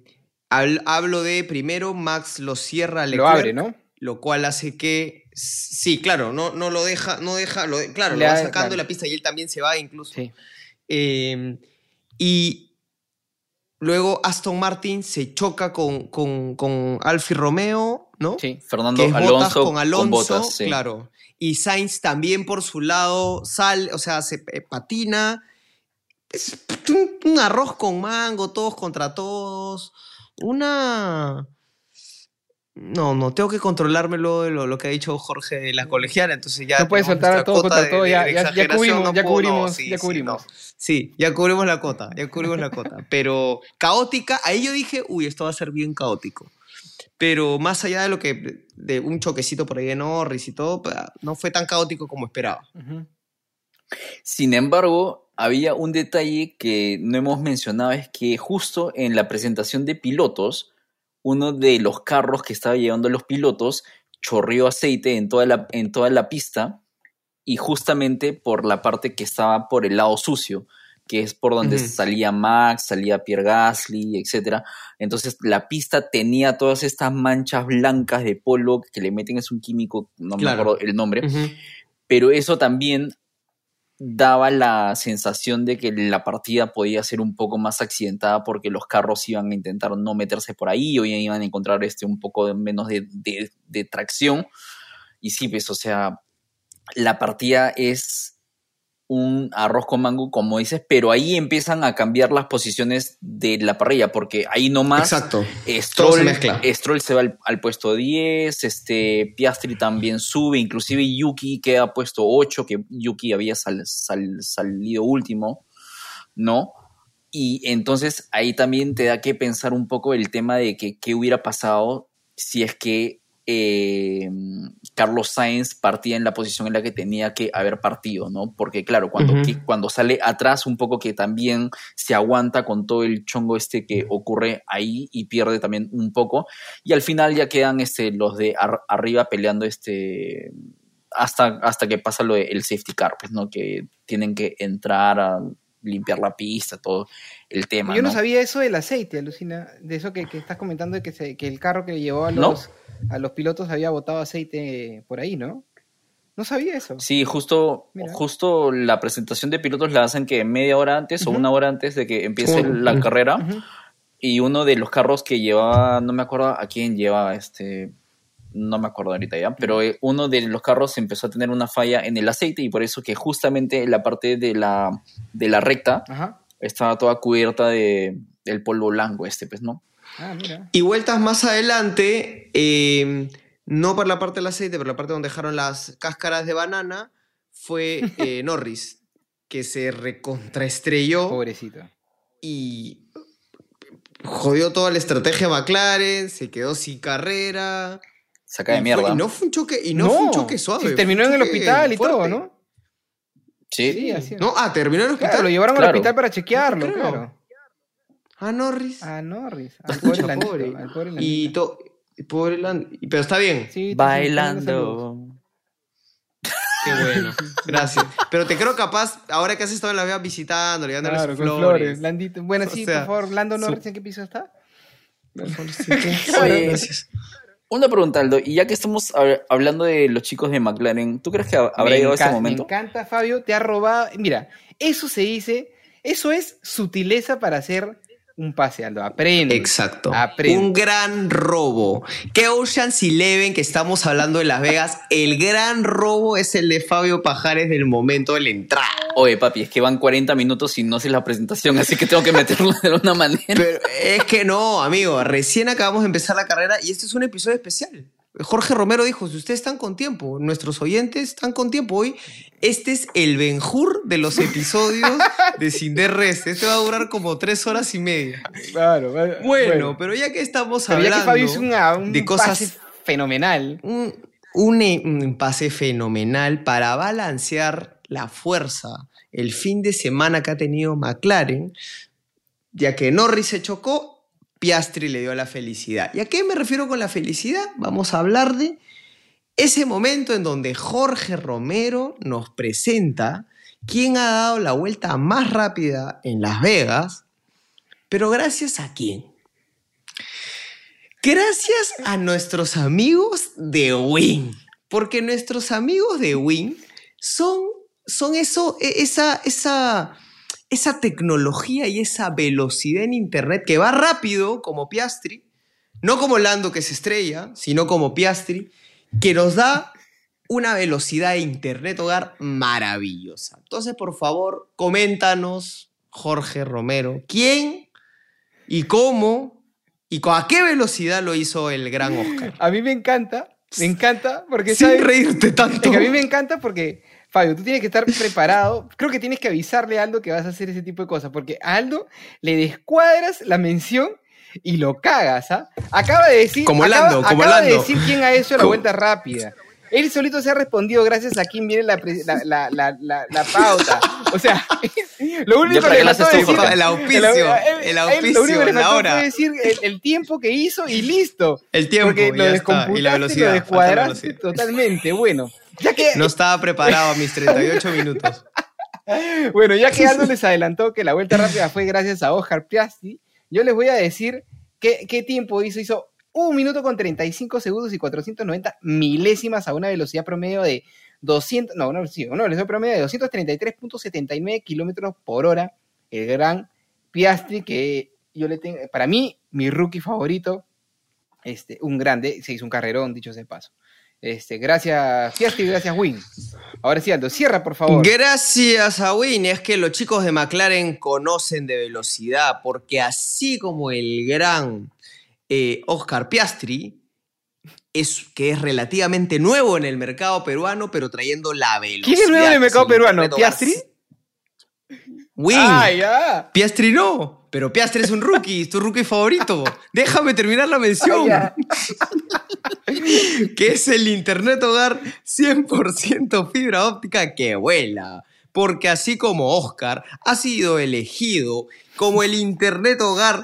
habl- hablo de primero, Max lo cierra a Lo Leclerc, abre, ¿no? Lo cual hace que. Sí, claro, no, no lo deja, no deja, lo, claro, Le lo va sacando de claro. la pista y él también se va incluso. Sí. Eh, y luego Aston Martin se choca con, con, con Alfi Romeo, ¿no? Sí. Fernando que es Alonso con Alonso, con botas, sí. claro. Y Sainz también por su lado sale, o sea, se eh, patina. Es un, un arroz con mango, todos contra todos. Una. No, no, tengo que controlármelo de lo, lo que ha dicho Jorge de la colegiala, entonces ya. No puedes soltar nuestra todo contra de- todo, de- ya- de ya- cubrimos, no ya puedo, no, cubrimos, sí, ya sí, cubrimos. no. Sí, ya cubrimos la cota, ya cubrimos la cota. Pero caótica, ahí yo dije, uy, esto va a ser bien caótico. Pero más allá de lo que, de un choquecito por ahí de Norris y todo, no fue tan caótico como esperaba. Sin embargo, había un detalle que no hemos mencionado, es que justo en la presentación de pilotos, uno de los carros que estaba llevando los pilotos chorreó aceite en toda la, en toda la pista y justamente por la parte que estaba por el lado sucio. que es por donde salía Max, salía Pierre Gasly, etcétera. Entonces la pista tenía todas estas manchas blancas de polvo que le meten es un químico, no Claro. me acuerdo el nombre, pero eso también daba la sensación de que la partida podía ser un poco más accidentada porque los carros iban a intentar no meterse por ahí o iban a encontrar este un poco menos de, de- de tracción. Y sí, pues, o sea, la partida es un arroz con mango, como dices, pero ahí empiezan a cambiar las posiciones de la parrilla, porque ahí nomás Exacto. Todo se Stroll, mezcla. Stroll se va al, al puesto 10, este, Piastri también sube, inclusive Yuki queda puesto 8, que Yuki había sal- sal- salido último, ¿no? Y entonces ahí también te da que pensar un poco el tema de que qué hubiera pasado si es que eh, Carlos Sainz partía en la posición en la que tenía que haber partido, ¿no? Porque claro, cuando, cuando sale atrás un poco que también se aguanta con todo el chongo este que ocurre ahí y pierde también un poco y al final ya quedan este, los de ar- arriba peleando este hasta, hasta que pasa lo de- el safety car, pues, ¿no? Que tienen que entrar a limpiar la pista, todo el tema, Yo no ¿no? sabía eso del aceite, alucina. De eso que, que estás comentando, de que, se- que el carro que le llevó a ¿No? los, a los pilotos había botado aceite por ahí, ¿no? No sabía eso. Sí, justo, Mira. justo la presentación de pilotos la hacen que media hora antes o una hora antes de que empiece la carrera. Y uno de los carros que llevaba, no me acuerdo a quién llevaba este, no me acuerdo ahorita ya, pero eh, uno de los carros empezó a tener una falla en el aceite y por eso que justamente la parte de la, de la recta Ajá. estaba toda cubierta de del polvo blanco este, pues, ¿no? Ah, mira. Y vueltas más adelante, eh, no por la parte del aceite, pero la parte donde dejaron las cáscaras de banana, fue [LAUGHS] eh, Norris, que se recontraestrelló Pobrecito. y jodió toda la estrategia de McLaren, se quedó sin carrera. Saca de y mierda. fue- y no fue un choque, y no, fue un choque suave. Sí, terminó en el hospital y fuerte. todo, ¿no? Sí. Sí, así. No, ah, terminó en el hospital. Claro, lo llevaron Claro. al hospital para chequearlo, No claro. Ah, Norris. A Norris. [LAUGHS] Al pobre Landito, pobre. al pobre Y to- pobre Land- Pero está bien. Sí. Bailando. Qué bueno. Gracias. Pero te creo capaz, ahora que has estado en la vea visitando, llevándole Claro, sus flores. flores. Landito. Bueno, O sí, sea, por favor, Lando su- Norris, ¿en qué piso está? [LAUGHS] Oye, Gracias. Una pregunta, Aldo, y ya que estamos hab- hablando de los chicos de McLaren, ¿tú crees que ha- habrá Me llegado ese momento? Me encanta, Fabio, te ha robado. Mira, eso se dice, eso es sutileza para hacer un pase, Aldo. Aprende. Exacto. Aprende. Un gran robo. ¿Qué Ocean's Eleven que estamos hablando de Las Vegas? El gran robo es el de Fabio Pajares del momento de la entrada. Oye, papi, es que van 40 minutos y no sé la presentación, así que tengo que meterlo de alguna manera. Pero es que no, amigo. Recién acabamos de empezar la carrera y este es un episodio especial. Jorge Romero dijo, si ustedes están con tiempo, nuestros oyentes están con tiempo hoy, este es el Benjur de los [LAUGHS] episodios de Sin DRS. Este va a durar como tres horas y media. Claro, bueno, Bueno, pero ya que estamos Pero ya hablando que Fabio hizo una- un de cosas pase fenomenal. un, un, e- un pase fenomenal para balancear la fuerza el fin de semana que ha tenido McLaren, ya que Norris se chocó, Piastri le dio la felicidad. ¿Y a qué me refiero con la felicidad? Vamos a hablar de ese momento en donde Jorge Romero nos presenta quién ha dado la vuelta más rápida en Las Vegas, pero gracias a quién. Gracias a nuestros amigos de Win. Porque nuestros amigos de Win son, son eso, e- esa, esa, esa tecnología y esa velocidad en Internet que va rápido como Piastri, no como Lando que se estrella, sino como Piastri, que nos da una velocidad de Internet hogar maravillosa. Entonces, por favor, coméntanos, Jorge Romero, quién y cómo y con a qué velocidad lo hizo el gran Oscar. A mí me encanta, me encanta, porque Sin ¿sabes? reírte tanto. Es que a mí me encanta porque, Fabio, tú tienes que estar preparado. Creo que tienes que avisarle a Aldo que vas a hacer ese tipo de cosas, porque a Aldo le descuadras la mención y lo cagas, ¿ah? Acaba de decir, Como acaba, Lando, como acaba de decir quién ha hecho la Como- vuelta rápida. Él solito se ha respondido gracias a quién viene la, la, pauta. O sea, lo único que le faltó decir... El auspicio, el él- auspicio, Lo único que le faltó fue decir el, el tiempo que hizo y listo. El tiempo, Porque lo y la velocidad, lo descuadraste velocidad. totalmente. Bueno, ya que No estaba preparado a mis 38 minutos. Bueno, ya que Aldo les adelantó que la vuelta rápida fue gracias a Oscar Piastri, yo les voy a decir qué, qué tiempo hizo. Hizo 1 minuto con 35 segundos y 490 milésimas a una velocidad promedio de 200, no, no, sí, una velocidad promedio de 233.79 kilómetros por hora. El gran Piastri, que yo le tengo, para mí, mi rookie favorito, este, un grande, se hizo un carrerón, dicho sea de paso. Este, gracias, Piastri, gracias, Win. Ahora sí, Aldo, cierra, por favor. Gracias a Win, es que los chicos de McLaren conocen de velocidad, porque así como el gran eh, Oscar Piastri, es, que es relativamente nuevo en el mercado peruano, pero trayendo la velocidad. ¿Quién es nuevo en el mercado peruano? ¿Piastri? Win. Ah. Piastri no, pero Piastri es un rookie, es tu rookie favorito. Déjame terminar la mención. Ah, [LAUGHS] que es el Internet Hogar 100% fibra óptica que vuela. Porque así como Oscar ha sido elegido como el Internet Hogar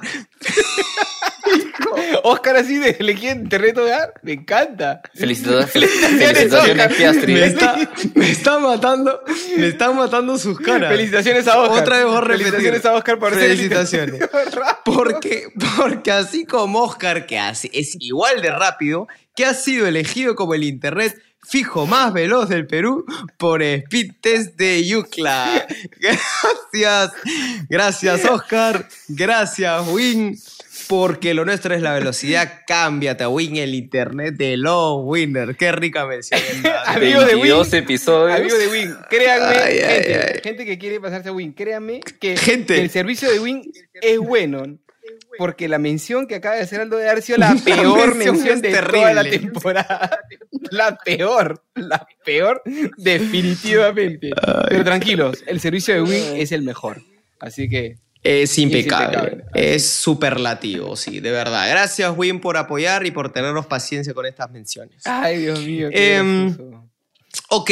[LAUGHS] Oscar así de elegir Internet Hogar, me encanta. [LAUGHS] Felicitaciones, Felicitaciones. Piastri. me está, me está matando, me están matando sus caras. Felicitaciones a Oscar. Otra vez repetir. Felicitaciones a Oscar por Felicitaciones. [LAUGHS] Porque, porque así como Oscar, que hace- es igual de rápido, que ha sido elegido como el Internet fijo más veloz del Perú por Speed Test de Yucla. Gracias, gracias Oscar, gracias Win, porque lo nuestro es la velocidad. [LAUGHS] Cámbiate a Win, el Internet de los winners. Qué rica mención. [LAUGHS] Amigo de Win. 22 episodios. Amigo de Win, créanme, Ay, gente, ay. gente que quiere pasarse a Win, créanme que, Gente. que el servicio de Win es bueno. Porque la mención que acaba de hacer Aldo de haber sido [LAUGHS] la peor mención mención de toda la temporada. La peor, la peor, definitivamente. Pero tranquilos, el servicio de Win es el mejor. Así que Es impecable. impecable. Es superlativo, sí, de verdad. Gracias, Win, por apoyar y por tenernos paciencia con estas menciones. Ay, Dios mío. qué gracioso. Ok,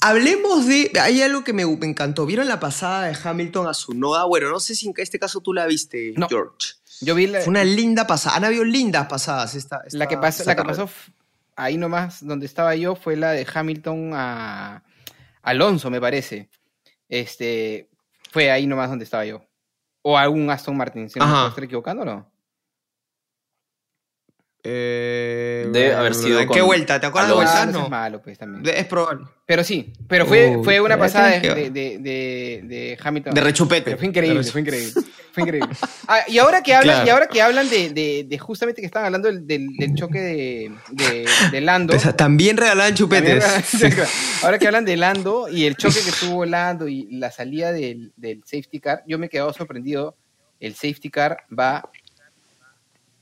hablemos de. Hay algo que me, me encantó. ¿Vieron la pasada de Hamilton a su noda? Bueno, no sé si en este caso tú la viste, No. George. Yo vi la, Fue una linda pasada. Han habido lindas pasadas esta. esta- la que, pasó, la que pasó ahí nomás donde estaba yo fue la de Hamilton a Alonso, me parece. Este, fue ahí nomás donde estaba yo. O algún Aston Martin, si no estar equivocando o no. Eh, Debe haber sido ¿De qué vuelta? ¿Te acuerdas de vuelta? No No. malo, pues también. De- Es probable. Pero sí, pero fue, Uh, fue una pasada de, tienes de, de, de- Hamilton. De rechupete. Pero fue increíble, fue increíble. Fue increíble. [LAUGHS] Ah, y ahora que hablan, Claro. y ahora que hablan de, de, de justamente que estaban hablando del, del, del choque de, de, de Lando. [LAUGHS] O sea, También regalaban chupetes. [LAUGHS] También- Ahora que hablan de Lando y el choque que tuvo Lando y la salida del, del safety car, yo me he quedado sorprendido. El safety car va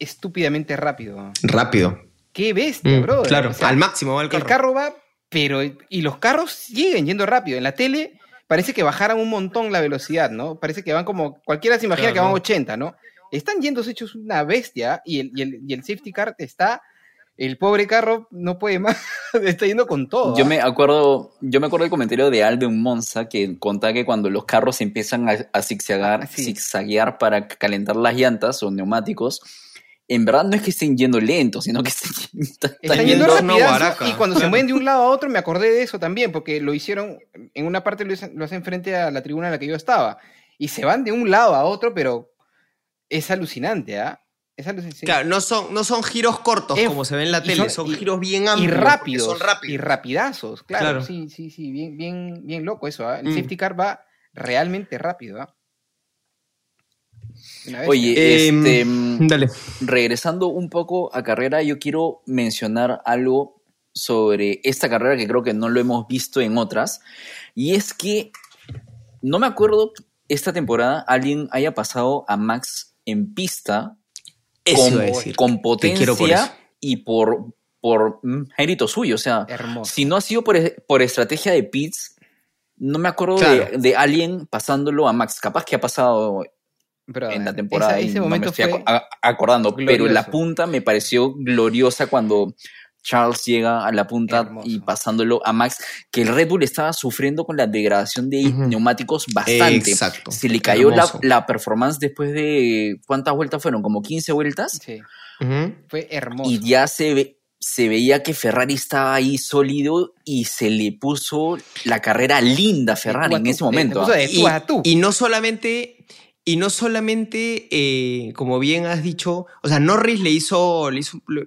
estúpidamente rápido. Rápido. Qué bestia, Mm, bro. claro, al máximo va el carro. El carro va, pero. Y los carros siguen yendo rápido. En la tele parece que bajaran un montón la velocidad, ¿no? Parece que van como. Cualquiera se imagina Claro, que van ¿no? 80, ¿no? Están yendo hechos una bestia y el, y el, y el safety car está. El pobre carro no puede más. [LAUGHS] está yendo con todo. Yo ¿ah? me acuerdo, yo me acuerdo del comentario de Aldo en Monza que contaba que cuando los carros empiezan a, a zigzagar, Ah, sí. zigzaguear para calentar las llantas o neumáticos, en verdad no es que estén yendo lentos, sino que [LAUGHS] están, están Están yendo yendo rapidazo, y cuando se mueven de un lado a otro me acordé de eso también, porque lo hicieron, en una parte lo hacen, lo hacen frente a la tribuna en la que yo estaba, y se van de un lado a otro, pero es alucinante, ¿ah? Es alucinante. Claro, no son, no son giros cortos Es- como se ve en la y tele, son- son, y- giros bien y amplios. porque rápidos, Son y rápidos. rapidazos, claro, Claro. sí, sí, sí, bien, bien, bien loco eso, ¿ah? El Mm. safety car va realmente rápido, ¿ah? Oye, Em, este, Dale. regresando un poco a carrera, yo quiero mencionar algo sobre esta carrera que creo que no lo hemos visto en otras, y es que no me acuerdo esta temporada alguien haya pasado a Max en pista Eso con, decir. con por potencia eso. y por, por mm, mérito suyo. O sea, Hermoso. si no ha sido por, por estrategia de Pitts, no me acuerdo Claro. de, de alguien pasándolo a Max. Capaz que ha pasado En la temporada esa- y ese no momento me estoy fue acordando, pero glorioso. la punta me pareció gloriosa cuando Charles llega a la punta Hermoso. y pasándolo a Max, que el Red Bull estaba sufriendo con la degradación de neumáticos bastante. Exacto. Se le cayó la, la performance después de, ¿cuántas vueltas fueron? ¿Como 15 vueltas? Sí, fue hermoso. Y ya se ve, se veía que Ferrari estaba ahí sólido y se le puso la carrera linda a Ferrari en tú, ese momento. ¿ah? de tú a tú. Y no solamente, y no solamente, eh, como bien has dicho, o sea, Norris le hizo, le hizo lo,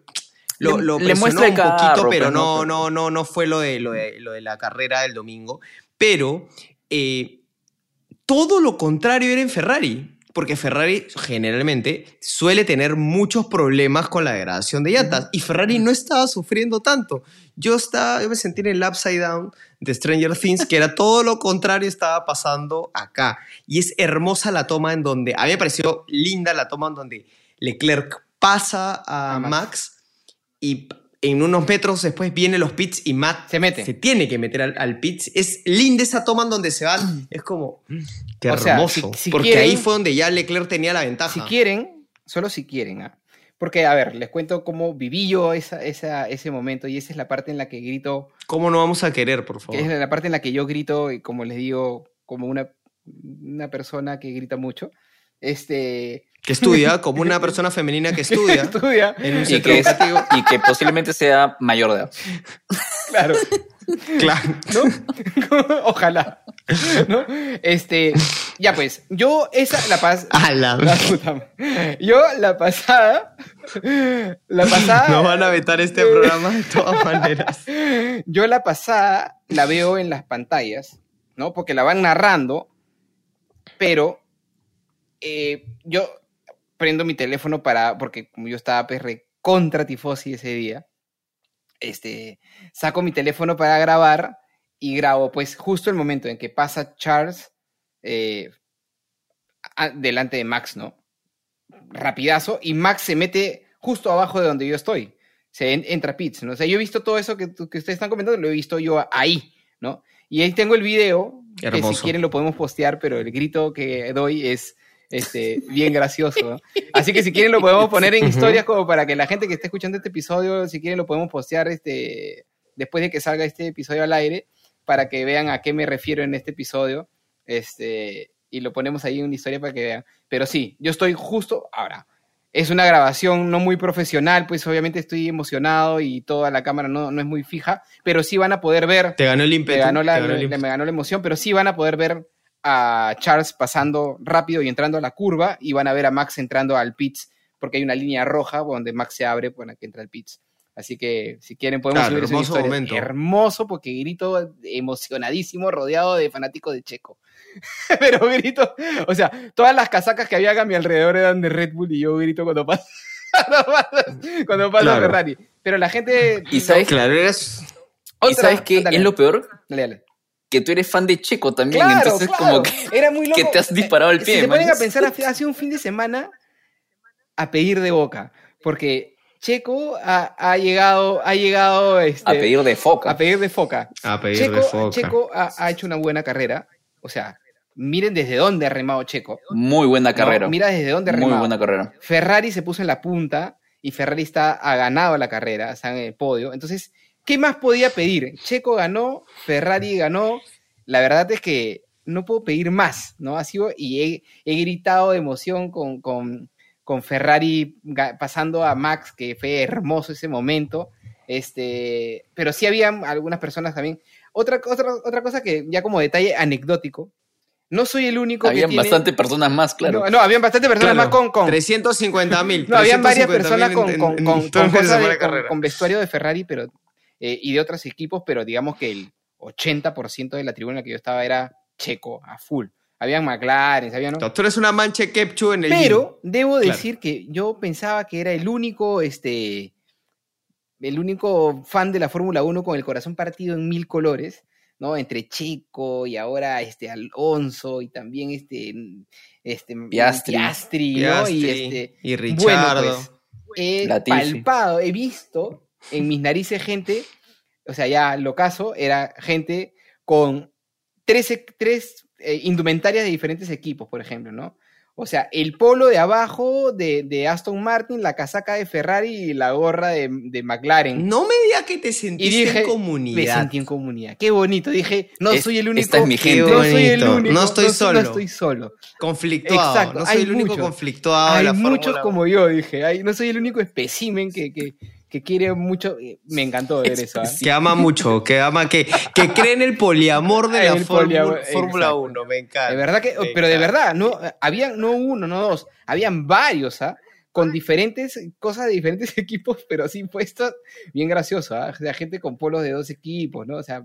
Le- lo le presionó muestra un poquito, pero pues, no, ¿no? no, no, no fue lo de, lo de, lo de la carrera del domingo. Pero eh, todo lo contrario era en Ferrari. Porque Ferrari generalmente suele tener muchos problemas con la degradación de llantas. Y Ferrari no estaba sufriendo tanto. Yo, estaba, yo me sentí en el upside down de Stranger Things, que era todo lo contrario estaba pasando acá. Y es hermosa la toma en donde, a mí me pareció linda la toma en donde Leclerc pasa a A Max. Max y en unos metros después vienen los pits y Matt Se mete. se tiene que meter al, al pits. Es linda esa toma en donde se van. Es como, mm, qué O sea, hermoso. si- si porque quieren- ahí fue donde ya Leclerc tenía la ventaja. Si quieren, solo si quieren, ¿ah? Porque, a ver, les cuento cómo viví yo esa, esa- ese momento y esa es la parte en la que grito, ¿Cómo no vamos a querer, por que favor? es la parte en la que yo grito, y como les digo, como una, una persona que grita mucho. Este, Que estudia, [LAUGHS] como una persona femenina que estudia estudia. en un Y centro que, es- educativo. y que posiblemente sea mayor de edad. [LAUGHS] Claro. Claro. ¿no? [LAUGHS] Ojalá. ¿No? Este, ya pues, yo esa la paz. A la- la puta madre. Yo la pasada. La pasada. Nos van a vetar este programa de todas maneras. Yo la pasada la veo en las pantallas, ¿no? Porque la van narrando, pero eh, yo prendo mi teléfono para, porque como yo estaba pues, contra tifosi ese día, este, saco mi teléfono para grabar y grabo pues justo el momento en que pasa Charles eh, delante de Max, ¿no? Rapidazo, y Max se mete justo abajo de donde yo estoy. Se en- entra Pitts, ¿no? O sea, yo he visto todo eso que, que ustedes están comentando, lo he visto yo ahí, ¿no? Y ahí tengo el video, que si quieren lo podemos postear, pero el grito que doy es este, bien gracioso. Así que si quieren lo podemos poner en historias como para que la gente que esté escuchando este episodio, si quieren lo podemos postear este, después de que salga este episodio al aire, para que vean a qué me refiero en este episodio. Este, y lo ponemos ahí en una historia para que vean. Pero sí, yo estoy justo ahora. Es una grabación no muy profesional, pues obviamente estoy emocionado y toda la cámara no, no es muy fija, pero sí van a poder ver Te ganó el ímpetu. ganó, la, te ganó el ímpetu. me ganó la emoción, pero sí van a poder ver a Charles pasando rápido y entrando a la curva y van a ver a Max entrando al pits porque hay una línea roja donde Max se abre para que entre al pits. Así que si quieren podemos Claro, subir hermoso historia. momento. Hermoso porque grito emocionadísimo rodeado de fanáticos de Checo. [LAUGHS] pero grito, o sea, todas las casacas que había a mi alrededor eran de Red Bull y yo grito cuando pasa [LAUGHS] cuando pasa, Claro. Ferrari. Pero la gente Y sabes, Claro, eres... y sabes qué es lo peor? dale, dale. Que tú eres fan de Checo también, Claro, entonces claro. como que... era muy [LAUGHS] loco. que te has disparado el Eh, pie, Si se ponen a pensar, hace un fin de semana a pedir de boca, porque Checo ha, ha llegado, ha llegado este, A pedir de foca. a pedir de foca. A pedir Checo, de foca. Checo ha, ha hecho una buena carrera, o sea, miren desde dónde ha remado Checo. Muy buena ¿no? carrera. Mira desde dónde ha Muy remado. buena carrera. Ferrari se puso en la punta y Ferrari está, ha ganado la carrera, está en el podio. Entonces, ¿qué más podía pedir? Checo ganó, Ferrari ganó. La verdad es que no puedo pedir más, ¿no? Ha sido, y he, he gritado de emoción con, con, con Ferrari pasando a Max, que fue hermoso ese momento. Este, pero sí había algunas personas también. Otra, otra, otra cosa que ya como detalle anecdótico, no soy el único Habían que tiene... bastante personas más, claro. No, no, habían bastante personas Claro, más con, con, 350 mil. no, habían varias personas con, con, con, con cosas de- con- con vestuario de Ferrari pero, eh, y de otros equipos, pero digamos que el 80% de la tribuna en la que yo estaba era checo, a full. Habían McLaren, habían... Tú eres una manche Kepchu en el Pero debo Claro. decir que yo pensaba que era el único, este, el único fan de la Fórmula 1 con el corazón partido en mil colores, ¿no? Entre Checo y ahora este Alonso y también este, este Piastri. ¿no? Y este, y bueno, Richardo. pues, he Latifi. palpado, he visto en mis narices gente, o sea, ya lo caso, era gente con tres, e- tres eh, indumentarias de diferentes equipos, por ejemplo, ¿no? O sea, el polo de abajo de, de Aston Martin, la casaca de Ferrari y la gorra de, de McLaren. no me diga que te y sentiste dije, en me comunidad. sentí en comunidad. Qué bonito. Dije, no Es- soy el único. esta es mi gente. No soy el bonito. único. No estoy solo. No estoy solo. Conflictuado. Exacto, No soy hay el único muchos. conflictuado Hay la muchos como yo, dije. Hay- no soy el único espécimen que, que, que quiere mucho. eh, Me encantó ver eso. ¿ah? Que ama mucho, que ama, que, que cree en el poliamor de [LAUGHS] la Fórmula poliamor, Fórmula exacto. 1, me encanta. De verdad que, pero de verdad, no, habían no uno, no dos, habían varios, ¿ah? Con diferentes cosas de diferentes [LAUGHS] equipos, pero así puestos, bien gracioso, ¿ah? O sea, gente con polos de dos equipos, ¿no? O sea,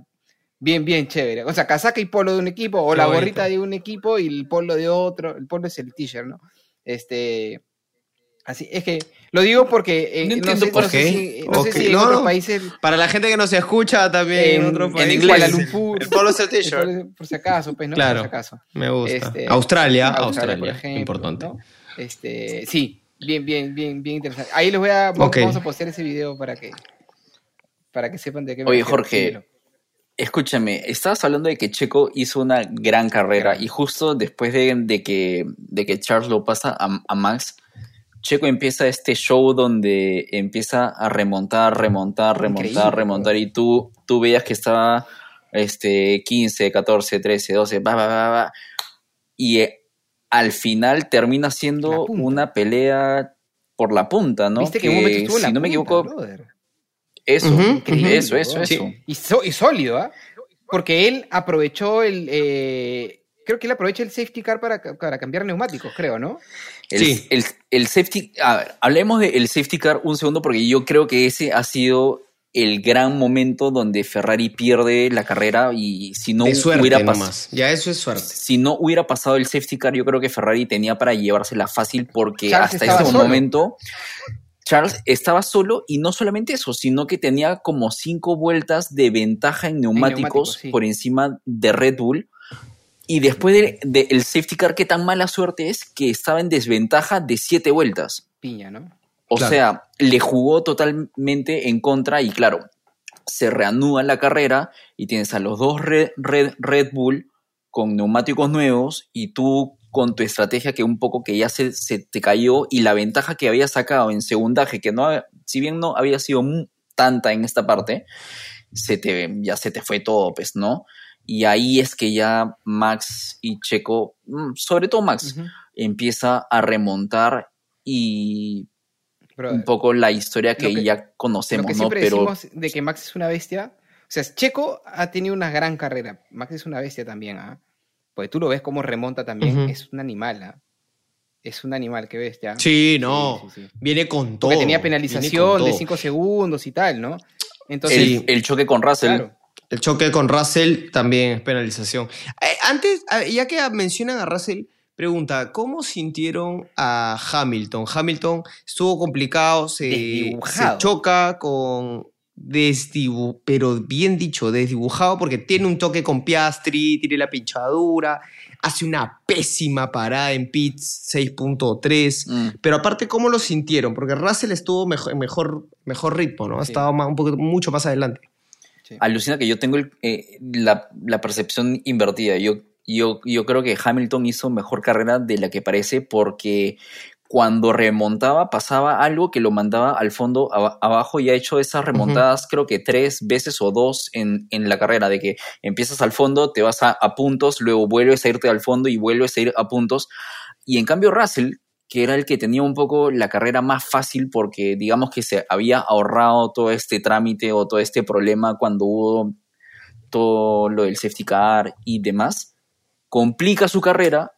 bien, bien chévere. O sea, casaca y polo de un equipo, o Qué la bonito. gorrita de un equipo y el polo de otro. El polo es el t-shirt, ¿no? Este. Así, es que lo digo porque eh, No no, entiendo sé, por no sé qué. si, no sé Ok, si en no, otros no. países Para la gente que nos escucha también en, En- otro en inglés. Kuala Lumpur. El polo es el por, t-shirt. por si acaso, pues, ¿no? Claro. Por si acaso. Me gusta. Este, Australia, Australia, Australia, por ejemplo, importante. ¿no? Este, sí, bien, bien, bien, bien interesante. Ahí les voy a vamos, Ok. vamos a postear ese video para que para que sepan de qué me Oye. Jorge. Escúchame, estabas hablando de que Checo hizo una gran carrera y justo después de, de que, de que Charles lo pasa a, a Max, Checo empieza este show donde empieza a remontar, remontar, remontar, Increíble, remontar y tú, tú veías que estaba este, 15, 14, 13, 12, va, va, va, va, y eh, al final termina siendo una pelea por la punta, ¿no? Viste que en un momento estuvo en si la no me equivoco, brother. eso, Increíble, eso, eso, eso. Y, so- y sólido, ¿ah? Porque él aprovechó el eh, creo que él aprovecha el safety car para, para cambiar neumáticos, creo, ¿no? El, Sí. el, el safety, a ver, hablemos del safety car un segundo porque yo creo que ese ha sido el gran momento donde Ferrari pierde la carrera y si no suerte hubiera pas- nomás. Ya eso es suerte. si no hubiera pasado el safety car, yo creo que Ferrari tenía para llevársela fácil porque Charles hasta ese solo. momento Charles estaba solo y no solamente eso, sino que tenía como cinco vueltas de ventaja en neumáticos, neumáticos, sí. por encima de Red Bull. Y después del de, el safety car, qué tan mala suerte es que estaba en desventaja de siete vueltas. Piña, ¿no? O Claro. sea, le jugó totalmente en contra y claro, se reanuda la carrera y tienes a los dos Red, Red, Red Bull con neumáticos nuevos y tú con tu estrategia que un poco que ya se, se te cayó y la ventaja que había sacado en segundaje, que no, si bien no había sido tanta en esta parte, se te, ya se te fue todo, pues, ¿no? Y ahí es que ya Max y Checo, mm, sobre todo Max, empieza a remontar y Brother, un poco la historia que, que- ya lo conocemos, que ¿no? Pero decimos de que Max es una bestia. O sea, Checo ha tenido una gran carrera. Max es una bestia también, ¿ah? Porque tú lo ves cómo remonta también. Es un animal, ¿ah? Es un animal, qué bestia. Sí, no. Sí, sí, sí. Viene con todo. Porque tenía penalización de. 5 segundos y tal, ¿no? Entonces, el, choque con Russell, claro. El choque con Russell también es penalización. Eh, antes, eh, ya que mencionan a Russell, pregunta, ¿cómo sintieron a Hamilton? Hamilton estuvo complicado, se, se choca con desdibu pero bien dicho, desdibujado porque tiene un toque con Piastri, tiene la pinchadura, hace una pésima parada en pits 6.3. mm, Pero aparte, ¿cómo lo sintieron? Porque Russell estuvo mejor, mejor, mejor ritmo, ¿no? Ha Sí. estado más- un poquito, mucho más adelante. Alucina que yo tengo el, eh, la, la percepción invertida. Yo, yo, yo creo que Hamilton hizo mejor carrera de la que parece porque cuando remontaba pasaba algo que lo mandaba al fondo aba- abajo y ha hecho esas remontadas creo que tres veces o dos en, en la carrera, de que empiezas al fondo, te vas a, a puntos, luego vuelves a irte al fondo y vuelves a ir a puntos. Y en cambio Russell, que era el que tenía un poco la carrera más fácil porque digamos que se había ahorrado todo este trámite o todo este problema cuando hubo todo lo del safety car y demás, complica su carrera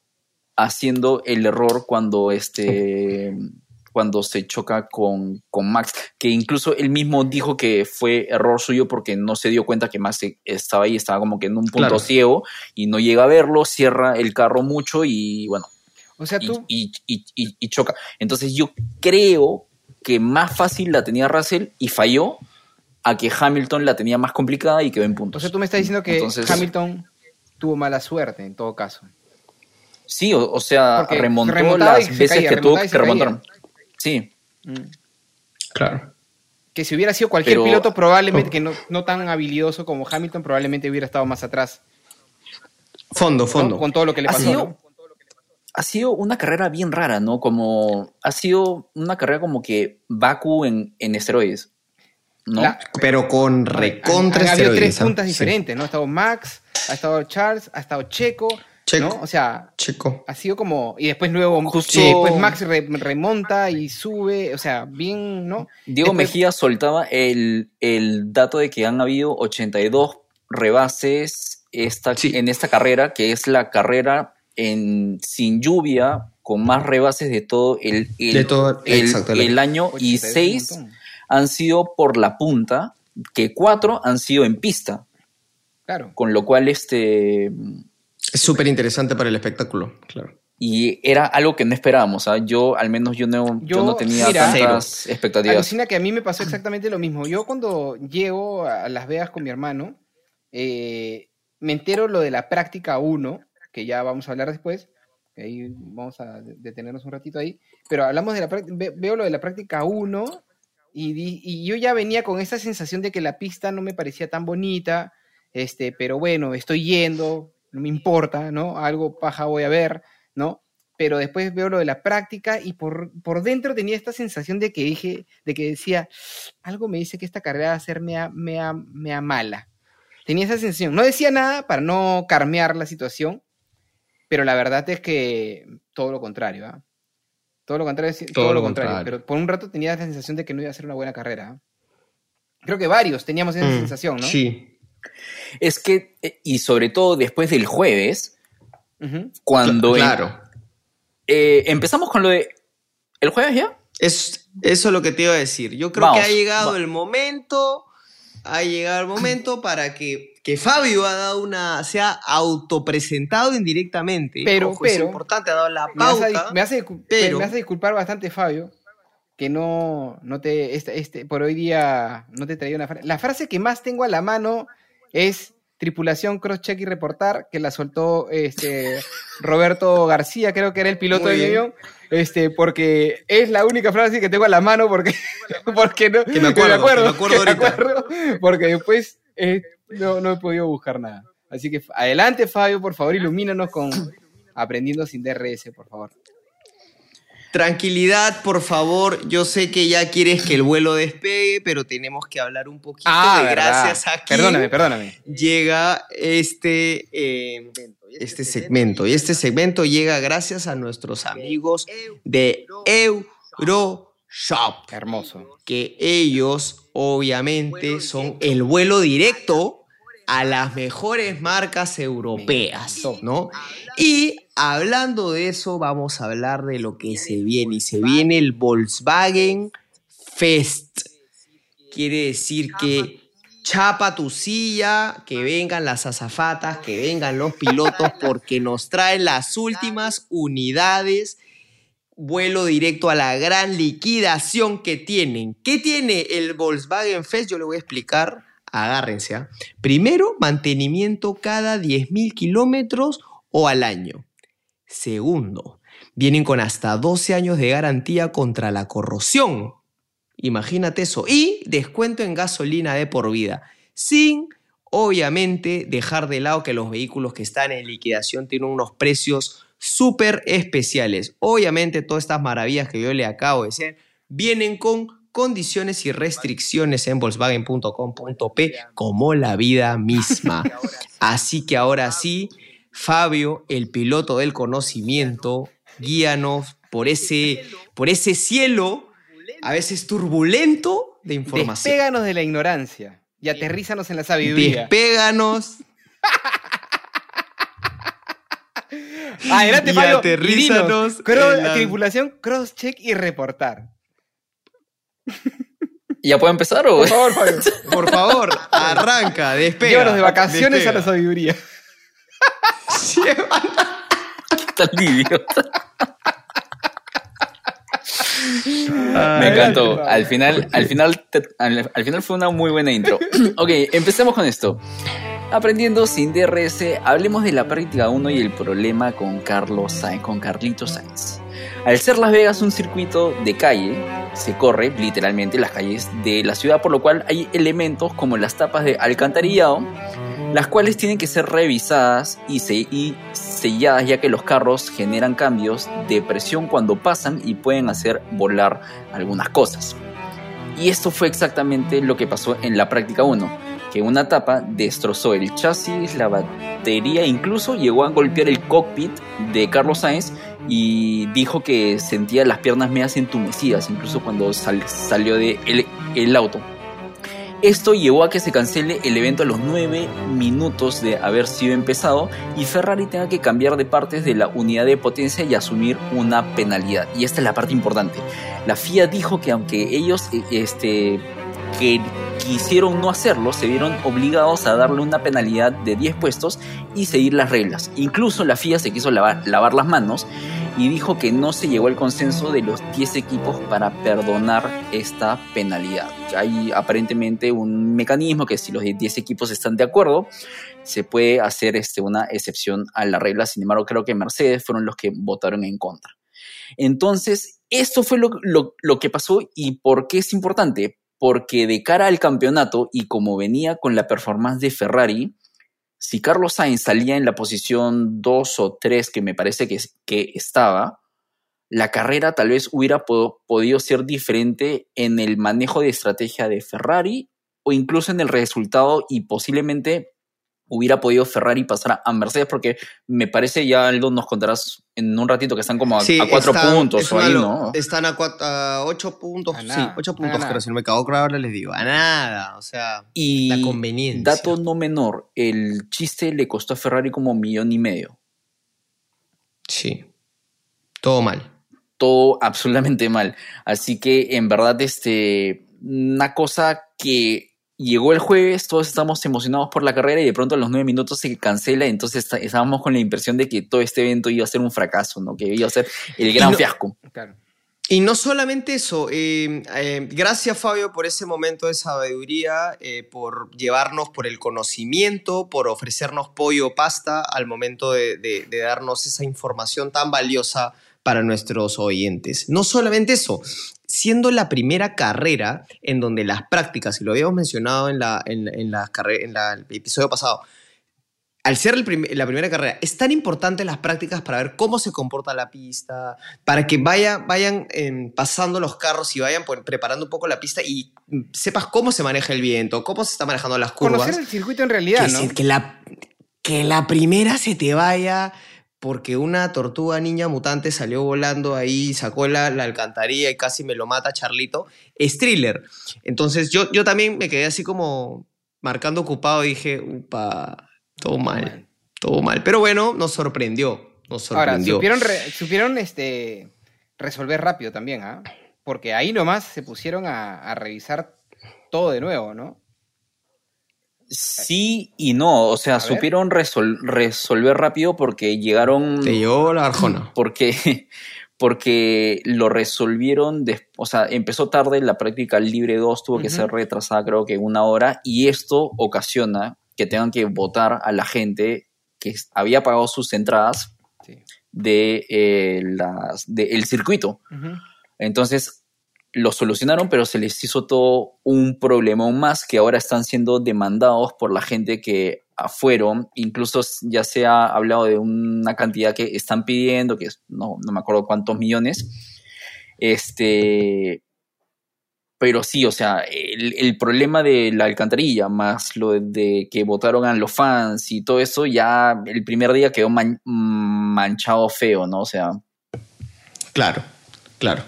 haciendo el error cuando este cuando se choca con, con Max, que incluso él mismo dijo que fue error suyo porque no se dio cuenta que Max estaba ahí, estaba como que en un punto Claro. ciego y no llega a verlo, cierra el carro mucho y bueno, O sea, y, tú, y- y- y- y choca. Entonces yo creo que más fácil la tenía Russell y falló a que Hamilton la tenía más complicada y quedó en o puntos. sea, tú me estás diciendo que Entonces- Hamilton tuvo mala suerte en todo caso. Sí, o, o sea, Porque remontó las se veces caía, que tuvo que se caía. remontar. Sí, Mm. Claro. Que si hubiera sido cualquier Pero- piloto, probablemente, que no, no tan habilidoso como Hamilton, probablemente hubiera estado más atrás. Fondo, ¿no? fondo. Con todo lo que le Ha pasó. Ha sido una carrera bien rara, ¿no? Como ha sido una carrera como que Baku en, en esteroides, ¿no? La- Pero con Han- recontra han habido tres esteroides, ¿ah? puntas Sí. diferentes, ¿no? Ha estado Max, ha estado Charles, ha estado Checo, Checo. ¿no? O sea, Chico. Ha sido como. Y después luego. Justo- y después Max re- remonta y sube. O sea, bien, ¿no? Diego Después- Mejía soltaba el, el dato de que han habido 82 rebases esta, Sí. en esta carrera, que es la carrera en, sin lluvia con más rebases de todo el, el, De todo- el- exacto, el el año y 82 seis han sido por la punta, que cuatro han sido en pista, Claro. con lo cual este Es súper interesante para el espectáculo, claro. y era algo que no esperábamos, ¿ah? yo al menos yo no, yo, Yo, no tenía mira, tantas expectativas. Alucina que a mí me pasó exactamente lo mismo. Yo cuando llego a Las Vegas con mi hermano, eh, me entero lo de la práctica 1, que ya vamos a hablar después, que ahí vamos a de- detenernos un ratito ahí, pero hablamos de la práctica, ve- veo lo de la práctica 1 y, y yo ya venía con esa sensación de que la pista no me parecía tan bonita, este, pero bueno, estoy yendo, no me importa, ¿no? Algo paja voy a ver, ¿no? Pero después veo lo de la práctica y por, por dentro tenía esta sensación de que dije, de que decía, algo me dice que esta carrera va a ser mea, mea, mea mala. Tenía esa sensación. No decía nada para no carmear la situación, pero la verdad es que todo lo contrario, ¿ah? Todo lo contrario, sí, todo, lo contrario. contrario. Pero por un rato tenía la sensación de que no iba a ser una buena carrera. ¿ah? Creo que varios teníamos esa Mm, sensación, ¿no? Sí. Es que, eh, y sobre todo después del jueves, cuando en- claro. eh, empezamos con lo de. ¿El jueves ya? Es, eso es lo que te iba a decir. Yo creo Vamos, que ha llegado va- el momento, ha llegado el momento para que, que Fabio ha dado una, se ha autopresentado indirectamente. Pero- Ojo, es pero- importante, ha dado la Me hace, pauta. me, hace, pero- me hace disculpar bastante, Fabio, que no, no te, este, este, por hoy día no te traía una frase. La frase que más tengo a la mano es tripulación, cross-check y reportar, que la soltó este, Roberto García, creo que era el piloto Muy de avión, este, porque es la única frase que tengo a la mano porque, [LAUGHS] porque no, Que me acuerdo, que me acuerdo que me ahorita. acuerdo, porque después eh, no, no he podido buscar nada. Así que adelante, Fabio, por favor, ilumínanos con aprendiendo sin DRS, por favor. Tranquilidad, por favor. Yo sé que ya quieres que el vuelo despegue, pero tenemos que hablar un poquito de Ah, ¿verdad? gracias a quién Perdóname, perdóname. llega este, eh, este segmento. Y este segmento llega gracias a nuestros amigos de Euroshop. Hermoso. que ellos obviamente son el vuelo directo a las mejores marcas europeas, ¿no? Y hablando de eso, vamos a hablar de lo que se viene. Y se viene el Volkswagen Fest. Quiere decir que chapa tu silla, que vengan las azafatas, que vengan los [LAUGHS] pilotos, porque nos traen las últimas unidades vuelo directo a la gran liquidación que tienen. ¿Qué tiene el Volkswagen Fest? Yo le voy a explicar. Agárrense. ¿ah? Primero, mantenimiento cada 10.000 kilómetros o al año. Segundo, vienen con hasta 12 años de garantía contra la corrosión. Imagínate eso. Y descuento en gasolina de por vida. Sin, obviamente, dejar de lado que los vehículos que están en liquidación tienen unos precios súper especiales. Obviamente, todas estas maravillas que yo le acabo de decir vienen con condiciones y restricciones en volkswagen.com.p como la vida misma. [LAUGHS] Así que ahora sí, Fabio, el piloto del conocimiento, guíanos por ese, por ese cielo a veces turbulento de información. Despéganos de la ignorancia y aterrízanos en la sabiduría. Despéganos [LAUGHS] Adelante, y aterrízanos y en la- Tripulación, cross-check y reportar. ¿Ya puedo empezar o Por favor, Fabio. Por favor, arranca, despega. Llévanos de vacaciones a la despega. Sabiduría. tan idiota? Me Ay, encantó. Al final, al final, al final fue una muy buena intro. [LAUGHS] ok, empecemos con esto. Aprendiendo sin DRS, hablemos de la práctica 1 y el problema con Carlos Sainz, con Carlito Sainz. Al ser Las Vegas un circuito de calle, se corre literalmente las calles de la ciudad, por lo cual hay elementos como las tapas de alcantarillado, las cuales tienen que ser revisadas y, se- y selladas ya que los carros generan cambios de presión cuando pasan y pueden hacer volar algunas cosas. Y esto fue exactamente lo que pasó en la práctica 1. que una etapa destrozó el chasis, la batería, incluso llegó a golpear el cockpit de Carlos Sainz y dijo que sentía las piernas medias entumecidas, incluso cuando sal- salió de el, el auto. Esto llevó a que se cancele el evento a los 9 minutos de haber sido empezado y Ferrari tenga que cambiar de partes de la unidad de potencia y asumir una penalidad. Y esta es la parte importante. La FIA dijo que aunque ellos eh, este, que quisieron no hacerlo, se vieron obligados a darle una penalidad de 10 puestos y seguir las reglas. Incluso la FIA se quiso lavar, las manos y dijo que no se llegó al consenso de los 10 equipos para perdonar esta penalidad. Hay aparentemente un mecanismo que si los 10 equipos están de acuerdo, se puede hacer este, una excepción a la regla. Sin embargo, creo que Mercedes fueron los que votaron en contra. Entonces, esto fue lo, lo que pasó y por qué es importante. Porque de cara al campeonato y como venía con la performance de Ferrari, si Carlos Sainz salía en la posición 2 o 3 que me parece que, que estaba, la carrera tal vez hubiera po podido ser diferente en el manejo de estrategia de Ferrari o incluso en el resultado y posiblemente hubiera podido Ferrari pasar a Mercedes porque me parece ya Aldo nos contarás en un ratito que están como a, Sí, a cuatro están- puntos es o ahí, ¿no? Están a, ocho puntos. A sí, ocho puntos, nada. pero si no me cago, ahora les digo. A nada. O sea, Y la conveniencia. dato no menor, el chiste le costó a Ferrari como un millón y medio. Sí. Todo mal. todo absolutamente mal. Así que en verdad, este, una cosa que llegó el jueves, todos estamos emocionados por la carrera y de pronto a los nueve minutos se cancela, entonces está- estábamos con la impresión de que todo este evento iba a ser un fracaso, ¿no? Que iba a ser el gran no- fiasco. Claro. Y no solamente eso, eh, eh, gracias Fabio por ese momento de sabiduría, eh, por llevarnos por el conocimiento, por ofrecernos pollo o pasta al momento de, de- de darnos esa información tan valiosa para nuestros oyentes. No solamente eso, siendo la primera carrera en donde las prácticas, y lo habíamos mencionado en, la, en, en la en la- el episodio pasado, al ser el prim- la primera carrera, es tan importante las prácticas para ver cómo se comporta la pista, para que vaya, vayan em, pasando los carros y vayan por- preparando un poco la pista y sepas cómo se maneja el viento, cómo se está manejando las curvas. Conocer el circuito en realidad, que, ¿no? que la, que la primera se te vaya porque una tortuga niña mutante salió volando ahí, sacó la, la alcantarilla y casi me lo mata Charlito, es thriller. Entonces yo, yo también me quedé así como marcando ocupado y dije, upa, todo mal, todo mal. Pero bueno, nos sorprendió, nos Ahora, sorprendió. supieron, re- supieron este, resolver rápido también, ¿ah? Porque ahí nomás se pusieron a, a revisar todo de nuevo, ¿no? Sí y no, o sea, A supieron resol- resolver rápido porque llegaron... Te llevó la Arjona. [LAUGHS] porque, porque lo resolvieron, o sea, empezó tarde la práctica libre 2, tuvo que ser retrasada creo que una hora, y esto ocasiona que tengan que votar a la gente que había pagado sus entradas Sí. de, eh, las, de el circuito. Entonces lo solucionaron, pero se les hizo todo un problemón más que ahora están siendo demandados por la gente que fueron. Incluso ya se ha hablado de una cantidad que están pidiendo, que no, no me acuerdo cuántos millones. Este. Pero sí, o sea, el, problema de la alcantarilla, más lo de, que votaron a los fans y todo eso, ya el primer día quedó man- manchado feo, ¿no? O sea, Claro, claro.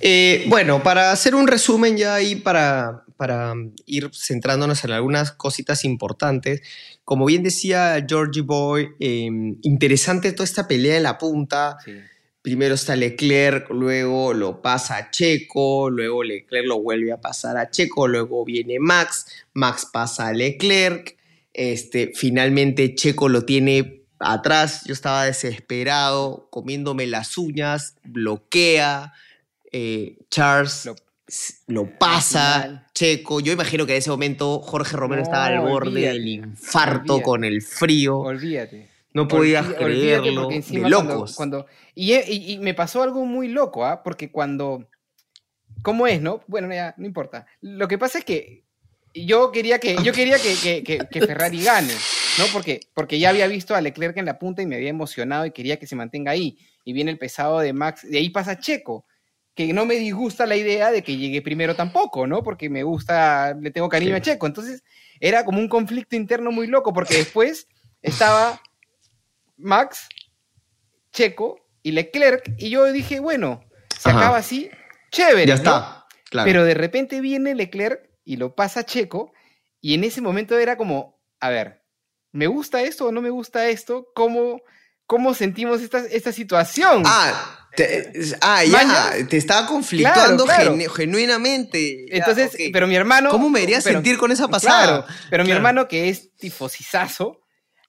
Eh, bueno, para hacer un resumen ya ahí, para, para ir centrándonos en algunas cositas importantes, como bien decía Georgie Boy, eh, interesante toda esta pelea en la punta. Sí. Primero está Leclerc, luego lo pasa a Checo, luego Leclerc lo vuelve a pasar a Checo, luego viene Max, Max pasa a Leclerc, este, finalmente Checo lo tiene atrás, yo estaba desesperado, comiéndome las uñas, bloquea, eh, Charles Lo- pasa. Checo, yo imagino que en ese momento Jorge Romero No, estaba al borde olvídate, del infarto olvídate. con el frío, Olvídate. no podías olvídate creerlo, porque de encima locos. Cuando, y, e- y- y me pasó algo muy loco, ¿ah? Porque cuando... ¿Cómo es, no? Bueno, ya, no importa. Lo que pasa es que yo quería que, yo quería que, que- que- que Ferrari gane, ¿no? Porque, porque ya había visto a Leclerc en la punta y me había emocionado y quería que se mantenga ahí. Y viene el pesado de Max, de ahí pasa Checo, que no me disgusta la idea de que llegue primero tampoco, ¿no? Porque me gusta, le tengo cariño Sí. a Checo. Entonces, era como un conflicto interno muy loco, porque después estaba Max, Checo y Leclerc, y yo dije, bueno, se Ajá. acaba así, chévere. Ya ¿no? está. Claro. Pero de repente viene Leclerc y lo pasa Checo, y en ese momento era como, a ver, ¿me gusta esto o no me gusta esto? ¿Cómo, cómo sentimos esta, esta situación? Ah, te- ah, ya, te estaba conflictuando Claro, claro. genu- genuinamente. Ya, Entonces, pero mi hermano. ¿Cómo me debería pero- sentir con esa pasada? Claro, pero mi hermano, que es tifosizazo,